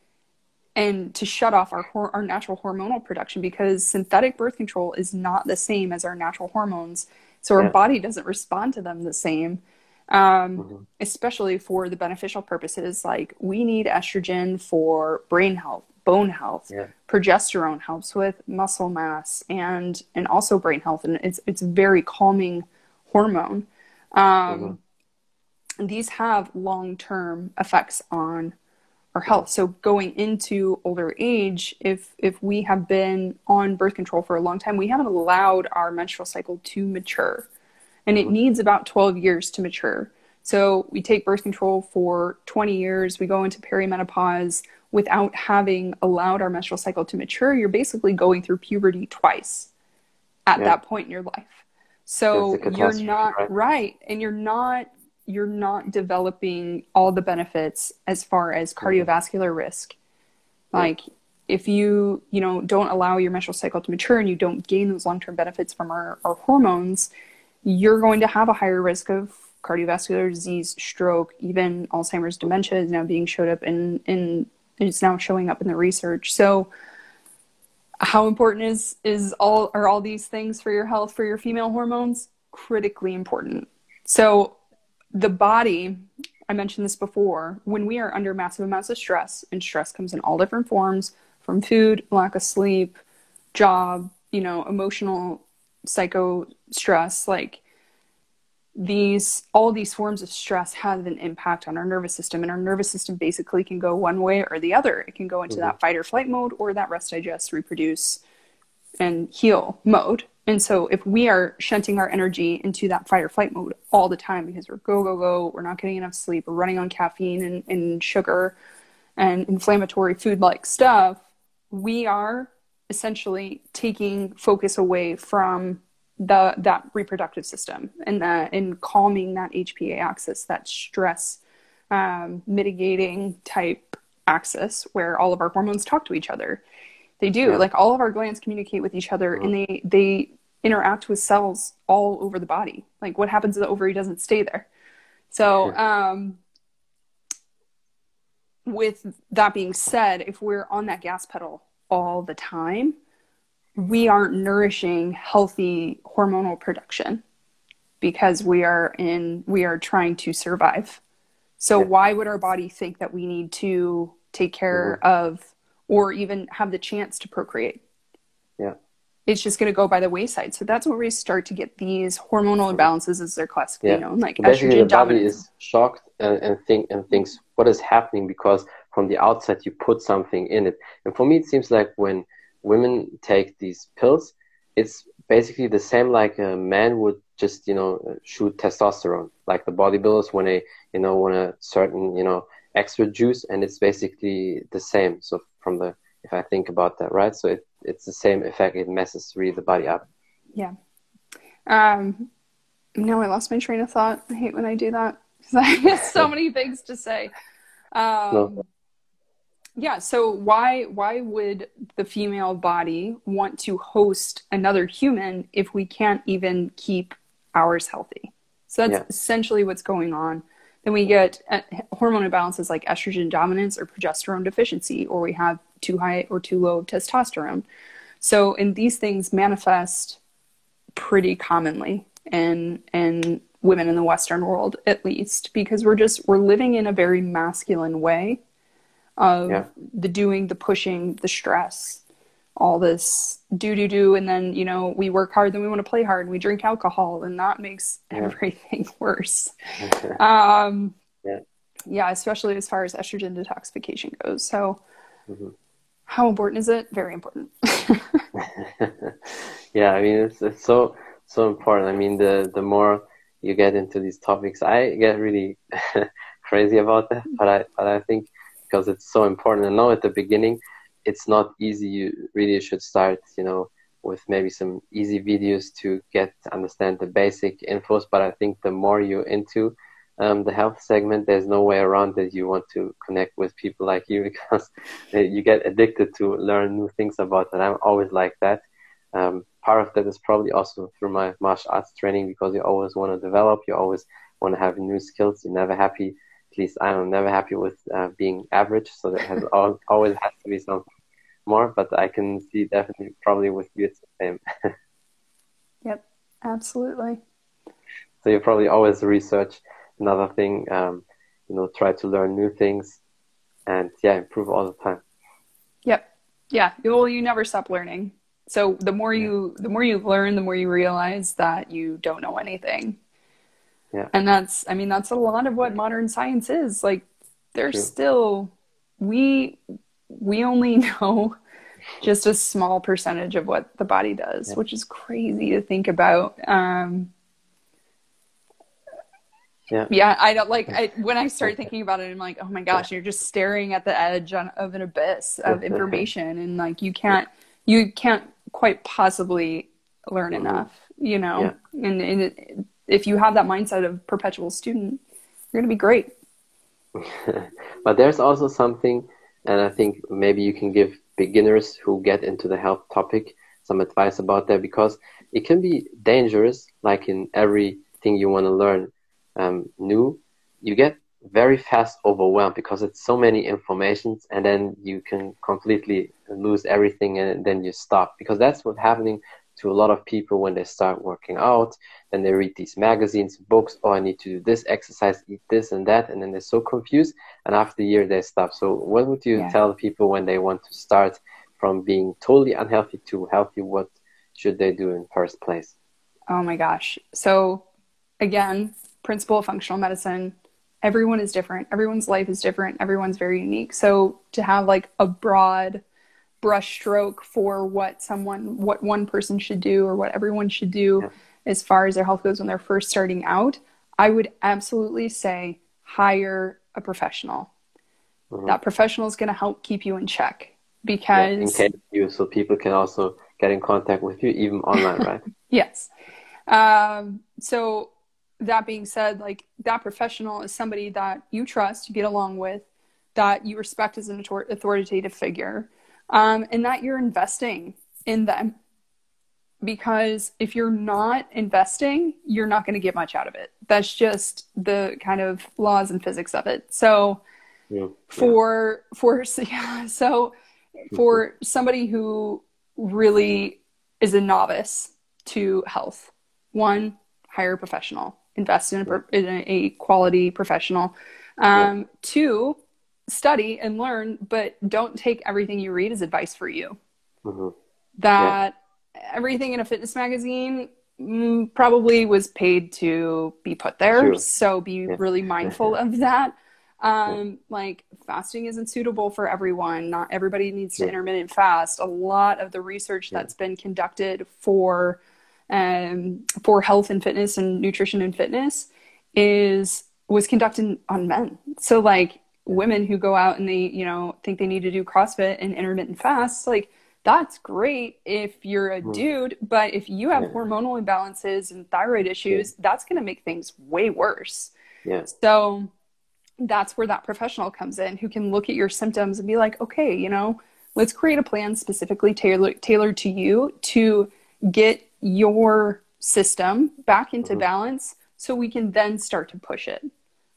and to shut off our our natural hormonal production because synthetic birth control is not the same as our natural hormones so our yeah. body doesn't respond to them the same um, mm-hmm. especially for the beneficial purposes like we need estrogen for brain health bone health yeah. progesterone helps with muscle mass and and also brain health and it's it's very calming hormone um, mm-hmm. these have long-term effects on our health. So going into older age, if if we have been on birth control for a long time, we haven't allowed our menstrual cycle to mature. And it needs about 12 years to mature. So we take birth control for 20 years, we go into perimenopause without having allowed our menstrual cycle to mature. You're basically going through puberty twice at yeah. that point in your life. So you're not right? right and you're not you're not developing all the benefits as far as cardiovascular risk. Like if you, you know, don't allow your menstrual cycle to mature and you don't gain those long-term benefits from our, our hormones, you're going to have a higher risk of cardiovascular disease, stroke, even Alzheimer's dementia is now being showed up in, in it's now showing up in the research. So how important is is all are all these things for your health for your female hormones? Critically important. So the body, I mentioned this before, when we are under massive amounts of stress, and stress comes in all different forms from food, lack of sleep, job, you know, emotional, psycho stress, like these all these forms of stress have an impact on our nervous system and our nervous system basically can go one way or the other it can go into mm-hmm. that fight or flight mode or that rest digest reproduce and heal mode and so if we are shunting our energy into that fight or flight mode all the time because we're go go go we're not getting enough sleep we're running on caffeine and, and sugar and inflammatory food like stuff we are essentially taking focus away from the that reproductive system and the and calming that HPA axis, that stress um, mitigating type axis where all of our hormones talk to each other. They do. Yeah. Like all of our glands communicate with each other and they they interact with cells all over the body. Like what happens to the ovary doesn't stay there. So um with that being said, if we're on that gas pedal all the time, we aren't nourishing healthy hormonal production because we are in we are trying to survive so yeah. why would our body think that we need to take care mm-hmm. of or even have the chance to procreate. Yeah. It's just going to go by the wayside. So that's where we start to get these hormonal imbalances as they're classically yeah. known like basically the body is shocked and, and think and thinks what is happening? Because from the outside you put something in it. And for me it seems like when women take these pills, it's basically the same like a man would just you know shoot testosterone, like the bodybuilders when they you know want a certain you know extra juice, and it's basically the same. So from the if I think about that, right? So it, it's the same effect. It messes really the body up. Yeah. Um, no, I lost my train of thought. I hate when I do that because I have so many things to say. Um, no yeah so why why would the female body want to host another human if we can't even keep ours healthy so that's yeah. essentially what's going on then we get uh, hormone imbalances like estrogen dominance or progesterone deficiency or we have too high or too low testosterone so and these things manifest pretty commonly in in women in the western world at least because we're just we're living in a very masculine way of yeah. the doing, the pushing, the stress, all this do do do, and then you know we work hard, then we want to play hard, and we drink alcohol, and that makes yeah. everything worse. um, yeah. yeah, especially as far as estrogen detoxification goes. So, mm-hmm. how important is it? Very important. yeah, I mean it's, it's so so important. I mean the the more you get into these topics, I get really crazy about that, but I but I think because it's so important. And now at the beginning, it's not easy. You really should start, you know, with maybe some easy videos to get to understand the basic infos. But I think the more you're into um, the health segment, there's no way around that you want to connect with people like you because you get addicted to learn new things about it. I'm always like that. Um, part of that is probably also through my martial arts training because you always want to develop, you always want to have new skills. You're never happy at least I'm never happy with uh, being average. So there has always has to be something more. But I can see definitely probably with you it's the same. yep, absolutely. So you probably always research another thing. Um, you know, try to learn new things, and yeah, improve all the time. Yep. Yeah. Well, you never stop learning. So the more you the more you learn, the more you realize that you don't know anything. Yeah. And that's, I mean, that's a lot of what modern science is. Like, there's True. still, we, we only know just a small percentage of what the body does, yeah. which is crazy to think about. Um, yeah. yeah, I don't like I, when I start thinking about it. I'm like, oh my gosh, you're just staring at the edge on, of an abyss of information, and like you can't, you can't quite possibly learn mm-hmm. enough, you know. Yeah. And, and it, if you have that mindset of perpetual student, you're going to be great. but there's also something, and I think maybe you can give beginners who get into the health topic some advice about that because it can be dangerous, like in everything you want to learn um, new. You get very fast overwhelmed because it's so many informations and then you can completely lose everything and then you stop because that's what's happening to a lot of people when they start working out. Then they read these magazines, books. Oh, I need to do this exercise, eat this and that, and then they're so confused. And after a year, they stop. So, what would you yeah. tell people when they want to start from being totally unhealthy to healthy? What should they do in first place? Oh my gosh! So, again, principle of functional medicine. Everyone is different. Everyone's life is different. Everyone's very unique. So to have like a broad brushstroke for what someone what one person should do or what everyone should do yeah. as far as their health goes when they're first starting out i would absolutely say hire a professional mm-hmm. that professional is going to help keep you in check because yeah, you so people can also get in contact with you even online right yes um, so that being said like that professional is somebody that you trust you get along with that you respect as an authoritative figure um, and that you're investing in them. Because if you're not investing, you're not going to get much out of it. That's just the kind of laws and physics of it. So, yeah. for for yeah, so for somebody who really is a novice to health, one hire a professional, invest in a, in a quality professional. Um, yeah. Two, study and learn, but don't take everything you read as advice for you. Mm-hmm. That yeah. everything in a fitness magazine mm, probably was paid to be put there. True. So be yeah. really mindful of that. Um, like fasting isn't suitable for everyone. Not everybody needs to intermittent fast. A lot of the research that's been conducted for um, for health and fitness and nutrition and fitness is was conducted on men. So like women who go out and they, you know, think they need to do CrossFit and intermittent fast, like that's great if you're a dude, but if you have yeah. hormonal imbalances and thyroid issues, yeah. that's going to make things way worse. Yeah. So that's where that professional comes in who can look at your symptoms and be like, okay, you know, let's create a plan specifically tailored tailored to you to get your system back into mm-hmm. balance so we can then start to push it.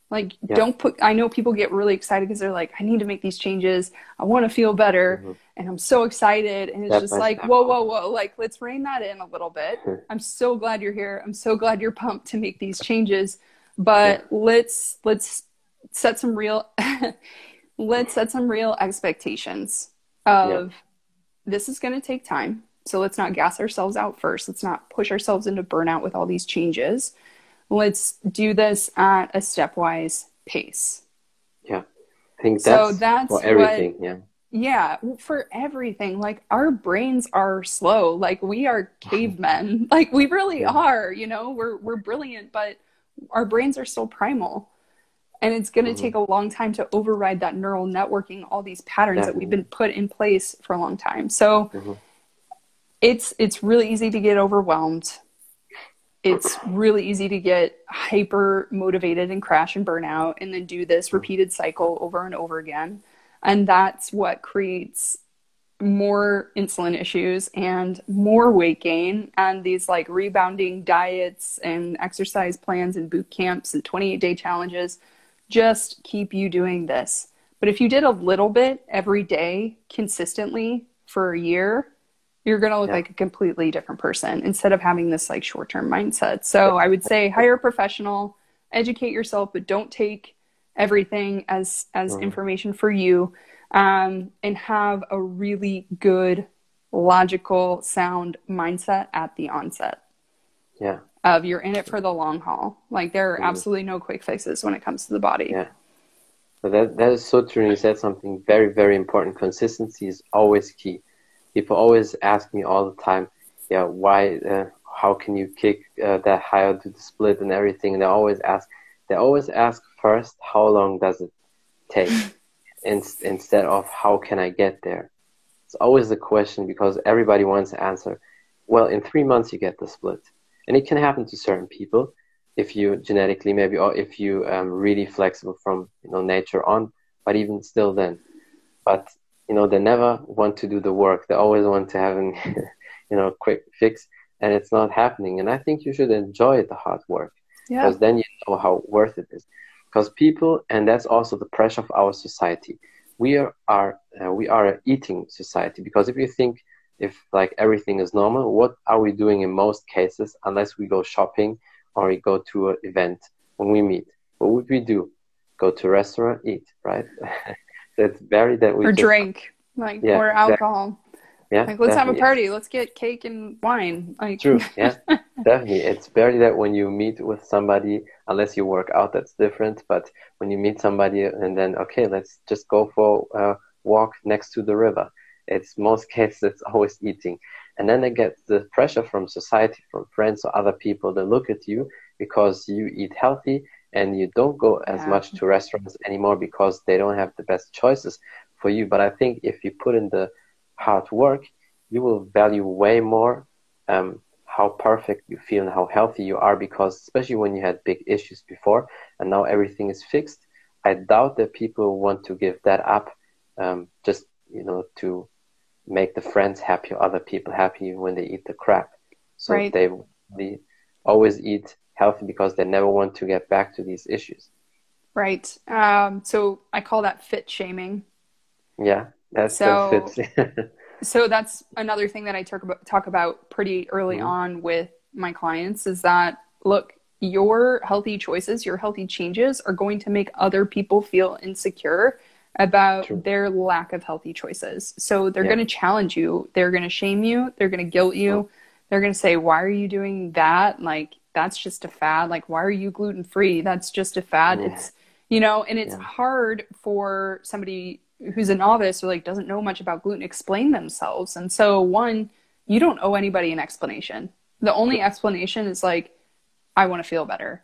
Like, yeah. don't put, I know people get really excited because they're like, I need to make these changes. I want to feel better. Mm-hmm. And I'm so excited. And it's That's just like, whoa, whoa, whoa. Like, let's rein that in a little bit. I'm so glad you're here. I'm so glad you're pumped to make these changes. But yeah. let's, let's set some real, let's set some real expectations of yeah. this is going to take time. So let's not gas ourselves out first. Let's not push ourselves into burnout with all these changes let's do this at a stepwise pace. Yeah. I think that's, so that's for everything. What, yeah. Yeah, for everything. Like our brains are slow. Like we are cavemen. like we really yeah. are, you know. We're we're brilliant, but our brains are still primal. And it's going to mm-hmm. take a long time to override that neural networking, all these patterns Definitely. that we've been put in place for a long time. So mm-hmm. it's it's really easy to get overwhelmed it's really easy to get hyper motivated and crash and burn out and then do this mm-hmm. repeated cycle over and over again. And that's what creates more insulin issues and more weight gain and these like rebounding diets and exercise plans and boot camps and 28 day challenges just keep you doing this. But if you did a little bit every day consistently for a year, you're going to look yeah. like a completely different person instead of having this like short term mindset. So I would say hire a professional, educate yourself, but don't take everything as as mm. information for you, um, and have a really good, logical, sound mindset at the onset. Yeah. Of you're in it for the long haul. Like there are mm. absolutely no quick fixes when it comes to the body. Yeah. So that that is so true. You said something very very important. Consistency is always key people always ask me all the time, yeah, why, uh, how can you kick uh, that high to the split and everything? And they always ask, they always ask first, how long does it take? In, instead of how can I get there? It's always the question because everybody wants to answer, well, in three months you get the split. And it can happen to certain people if you genetically maybe or if you um, really flexible from you know nature on but even still then but you know they never want to do the work they always want to have an you know quick fix and it's not happening and i think you should enjoy the hard work yeah. because then you know how worth it is because people and that's also the pressure of our society we are, are uh, we are an eating society because if you think if like everything is normal, what are we doing in most cases unless we go shopping or we go to an event when we meet? What would we do? Go to a restaurant, eat, right? That's very that we or just, drink, like yeah, or alcohol. Yeah, like let's have a party. Let's get cake and wine. Like true. Yeah, definitely. It's very that when you meet with somebody, unless you work out, that's different. But when you meet somebody and then okay, let's just go for a walk next to the river. It's most cases it's always eating, and then they get the pressure from society, from friends or other people that look at you because you eat healthy and you don't go as yeah. much to restaurants anymore because they don't have the best choices for you. But I think if you put in the hard work, you will value way more um, how perfect you feel and how healthy you are because especially when you had big issues before and now everything is fixed, I doubt that people want to give that up um, just you know to make the friends happy or other people happy when they eat the crap. So right. they they always eat healthy because they never want to get back to these issues. Right. Um, so I call that fit shaming. Yeah, that's so, so that's another thing that I talk about, talk about pretty early mm-hmm. on with my clients is that look, your healthy choices, your healthy changes are going to make other people feel insecure about True. their lack of healthy choices. So they're yeah. going to challenge you, they're going to shame you, they're going to guilt you. Oh. They're going to say, "Why are you doing that?" Like that's just a fad. Like why are you gluten free? That's just a fad. Yeah. It's you know, and it's yeah. hard for somebody who's a novice or like doesn't know much about gluten explain themselves. And so one, you don't owe anybody an explanation. The only explanation is like, I want to feel better.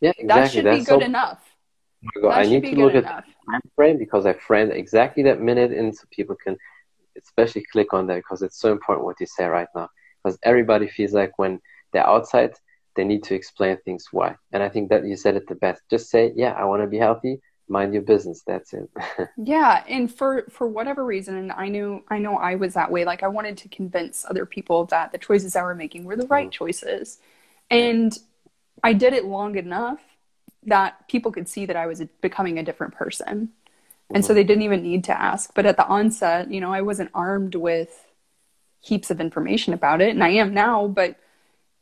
Yeah, exactly. That should That's be good so- enough. Oh I need to look at enough. the time frame because I framed exactly that minute in so people can especially click on that because it's so important what you say right now. Because everybody feels like when they're outside, they need to explain things why. And I think that you said it the best. Just say, yeah, I want to be healthy. Mind your business. That's it. yeah, and for for whatever reason, and I knew I know I was that way. Like I wanted to convince other people that the choices I were making were the right mm-hmm. choices, and I did it long enough that people could see that I was becoming a different person. And so they didn't even need to ask. But at the onset, you know, I wasn't armed with heaps of information about it. And I am now, but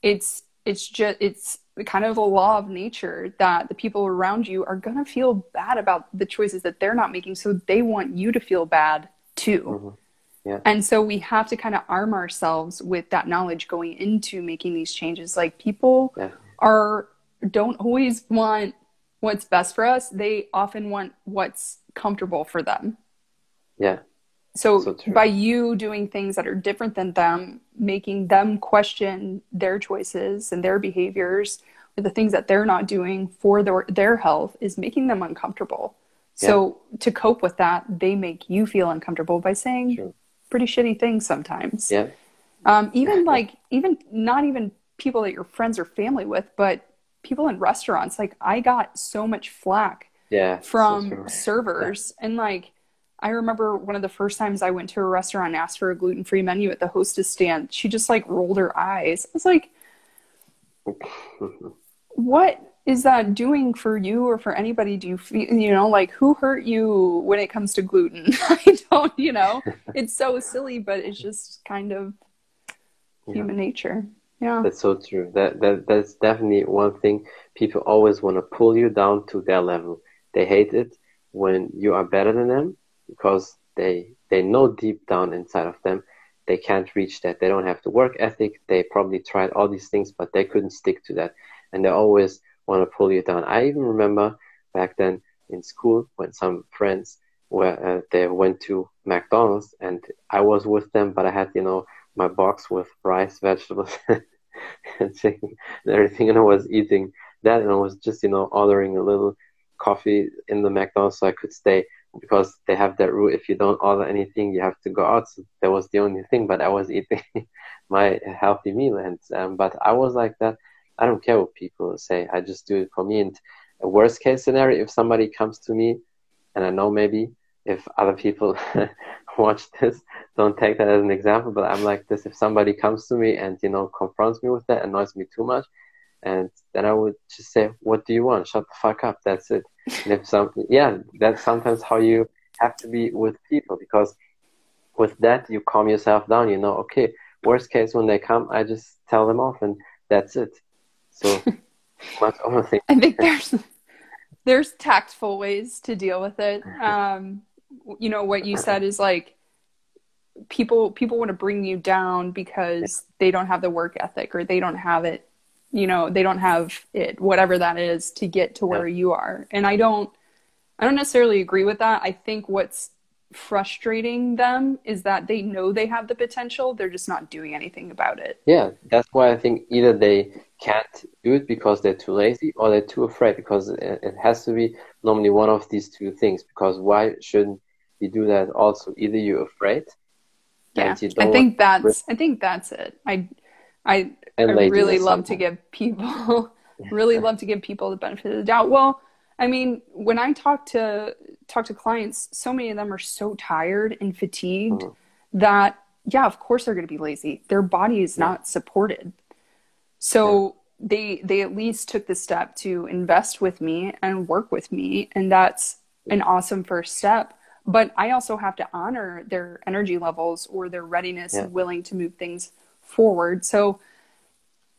it's it's just it's kind of a law of nature that the people around you are gonna feel bad about the choices that they're not making. So they want you to feel bad too. Mm-hmm. Yeah. And so we have to kind of arm ourselves with that knowledge going into making these changes. Like people yeah. are don't always want what's best for us. They often want what's comfortable for them. Yeah. So, so by you doing things that are different than them, making them question their choices and their behaviors or the things that they're not doing for their, their health is making them uncomfortable. Yeah. So to cope with that, they make you feel uncomfortable by saying True. pretty shitty things sometimes. Yeah. Um, even like even not even people that you're friends or family with, but people in restaurants. Like I got so much flack yeah, from so servers yeah. and like I remember one of the first times I went to a restaurant and asked for a gluten free menu at the hostess stand, she just like rolled her eyes. I was like, what is that doing for you or for anybody? Do you feel, you know, like who hurt you when it comes to gluten? I don't, you know, it's so silly, but it's just kind of yeah. human nature. Yeah. That's so true. That that that's definitely one thing people always want to pull you down to their level. They hate it when you are better than them because they they know deep down inside of them they can't reach that. They don't have the work ethic. They probably tried all these things, but they couldn't stick to that. And they always want to pull you down. I even remember back then in school when some friends were uh, they went to McDonald's and I was with them, but I had you know my box with rice, vegetables, and chicken and everything, and I was eating that, and I was just you know ordering a little coffee in the McDonald's so I could stay because they have that rule if you don't order anything you have to go out. So that was the only thing, but I was eating my healthy meal, and um, but I was like that. I don't care what people say. I just do it for me. And a worst case scenario, if somebody comes to me, and I know maybe if other people watch this, don't take that as an example, but I'm like this. If somebody comes to me and, you know, confronts me with that, annoys me too much, and then I would just say, what do you want? Shut the fuck up. That's it. And if something, yeah, that's sometimes how you have to be with people because with that you calm yourself down. You know, okay, worst case when they come, I just tell them off, and that's it. So much. I think there's there's tactful ways to deal with it. Um, you know what you said is like people people want to bring you down because they don't have the work ethic or they don't have it you know they don't have it whatever that is to get to where you are. And i don't i don't necessarily agree with that. I think what's frustrating them is that they know they have the potential. They're just not doing anything about it. Yeah. That's why i think either they can't do it because they're too lazy or they're too afraid because it has to be normally one of these two things because why shouldn't you do that? Also either you're afraid yeah. i think that's i think that's it. I i, I really love to give people really love to give people the benefit of the doubt well i mean when i talk to talk to clients so many of them are so tired and fatigued mm-hmm. that yeah of course they're going to be lazy their body is yeah. not supported so yeah. they they at least took the step to invest with me and work with me and that's an awesome first step but I also have to honor their energy levels or their readiness yeah. and willing to move things forward. So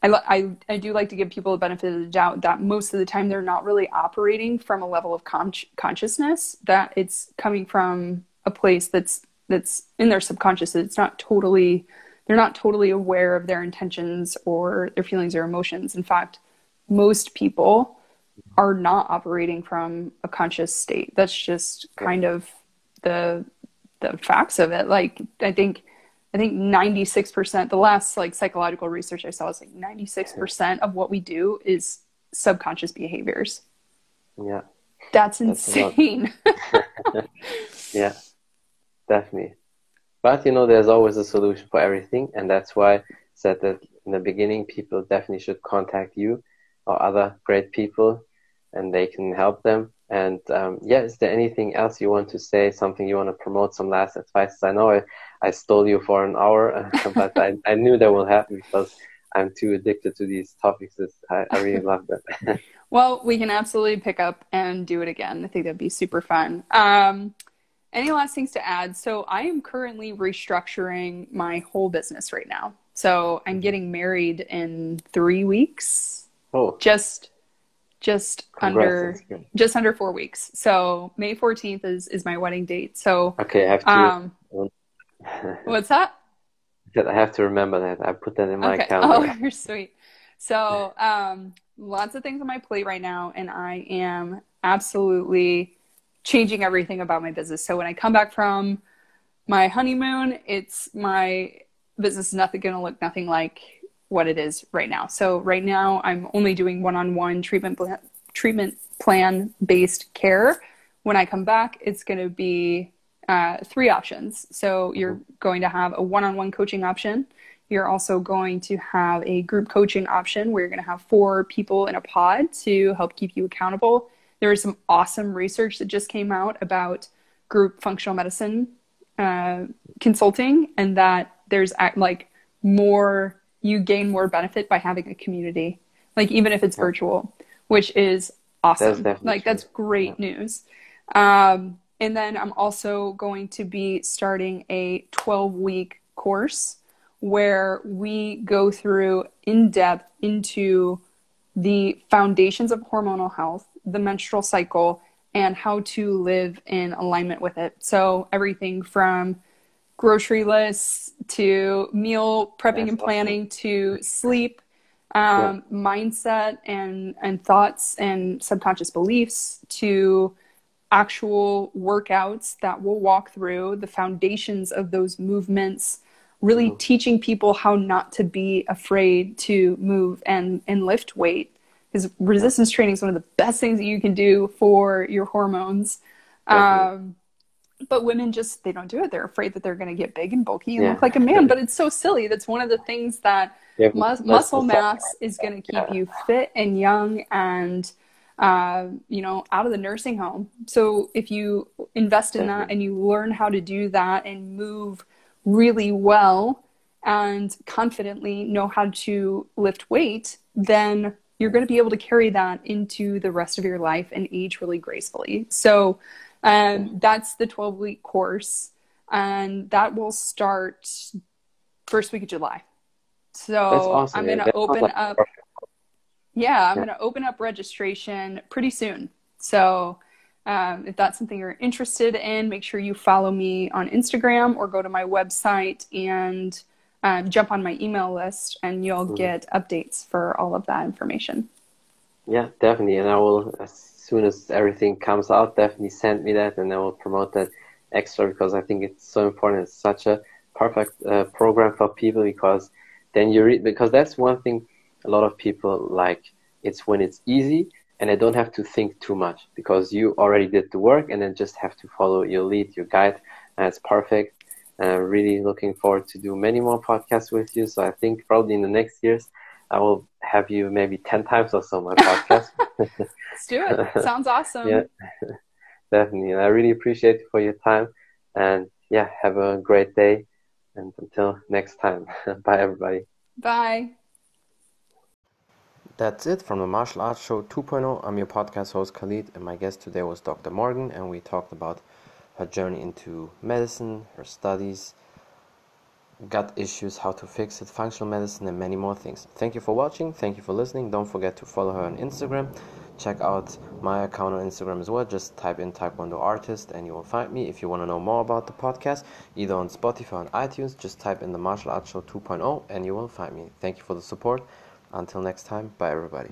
I, I, I do like to give people the benefit of the doubt that most of the time they're not really operating from a level of con- consciousness that it's coming from a place that's that's in their subconscious it's not totally they're not totally aware of their intentions or their feelings or emotions in fact most people are not operating from a conscious state that's just kind of the the facts of it. Like I think I think 96% the last like psychological research I saw was like 96% of what we do is subconscious behaviors. Yeah. That's insane. yeah. Definitely. But you know there's always a solution for everything and that's why I said that in the beginning people definitely should contact you or other great people and they can help them and um, yeah, is there anything else you want to say? Something you want to promote? Some last advice? I know I, I stole you for an hour, but I, I knew that will happen because I'm too addicted to these topics. I, I really love that. well, we can absolutely pick up and do it again. I think that'd be super fun. Um, any last things to add? So I am currently restructuring my whole business right now. So I'm getting married in three weeks. Oh, just just Congrats, under just under four weeks. So May 14th is is my wedding date. So okay, I have to. Um, what's that? I have to remember that. I put that in my okay. calendar. Oh, you're sweet. So um, lots of things on my plate right now, and I am absolutely changing everything about my business. So when I come back from my honeymoon, it's my business is nothing going to look nothing like what it is right now. So right now I'm only doing one-on-one treatment treatment plan based care. When I come back, it's going to be uh, three options. So you're mm-hmm. going to have a one-on-one coaching option. You're also going to have a group coaching option where you're going to have four people in a pod to help keep you accountable. There is some awesome research that just came out about group functional medicine uh, consulting, and that there's like more you gain more benefit by having a community, like even if it's yeah. virtual, which is awesome. That's like true. that's great yeah. news. Um, and then I'm also going to be starting a 12 week course where we go through in depth into the foundations of hormonal health, the menstrual cycle, and how to live in alignment with it. So, everything from grocery lists to meal prepping That's and planning awesome. to sleep um, yeah. mindset and and thoughts and subconscious beliefs to actual workouts that we'll walk through the foundations of those movements really mm-hmm. teaching people how not to be afraid to move and and lift weight because resistance training is one of the best things that you can do for your hormones um, but women just they don't do it. They're afraid that they're going to get big and bulky and yeah. look like a man but it's so silly. That's one of the things that yeah, mus- muscle mass is going to keep yeah. you fit and young and uh, you know out of the nursing home. So if you invest in that and you learn how to do that and move really well and confidently know how to lift weight then you're going to be able to carry that into the rest of your life and age really gracefully. So um, that's the 12 week course. and that will start first week of July. So awesome. I'm going to open up. Yeah, I'm Yeah. going to open up registration pretty soon. So um, if that's something you're interested in, make sure you follow me on Instagram or go to my website and um, jump on my email list, and you'll Mhm. get updates for all of that information. Yeah, definitely. And I will, soon as everything comes out, definitely send me that and I will promote that extra because I think it's so important. It's such a perfect uh, program for people because then you read, because that's one thing a lot of people like. It's when it's easy and they don't have to think too much because you already did the work and then just have to follow your lead, your guide. And it's perfect. Uh, really looking forward to do many more podcasts with you. So I think probably in the next years, I will have you maybe 10 times or so on my podcast. Let's do it. Sounds awesome. Yeah. Definitely. And I really appreciate you for your time. And yeah, have a great day. And until next time, bye everybody. Bye. That's it from the Martial Arts Show 2.0. I'm your podcast host Khalid, and my guest today was Dr. Morgan, and we talked about her journey into medicine, her studies, gut issues, how to fix it, functional medicine, and many more things. Thank you for watching. Thank you for listening. Don't forget to follow her on Instagram. Check out my account on Instagram as well. Just type in Taekwondo Artist and you will find me. If you want to know more about the podcast, either on Spotify or on iTunes, just type in the Martial Arts Show 2.0 and you will find me. Thank you for the support. Until next time, bye everybody.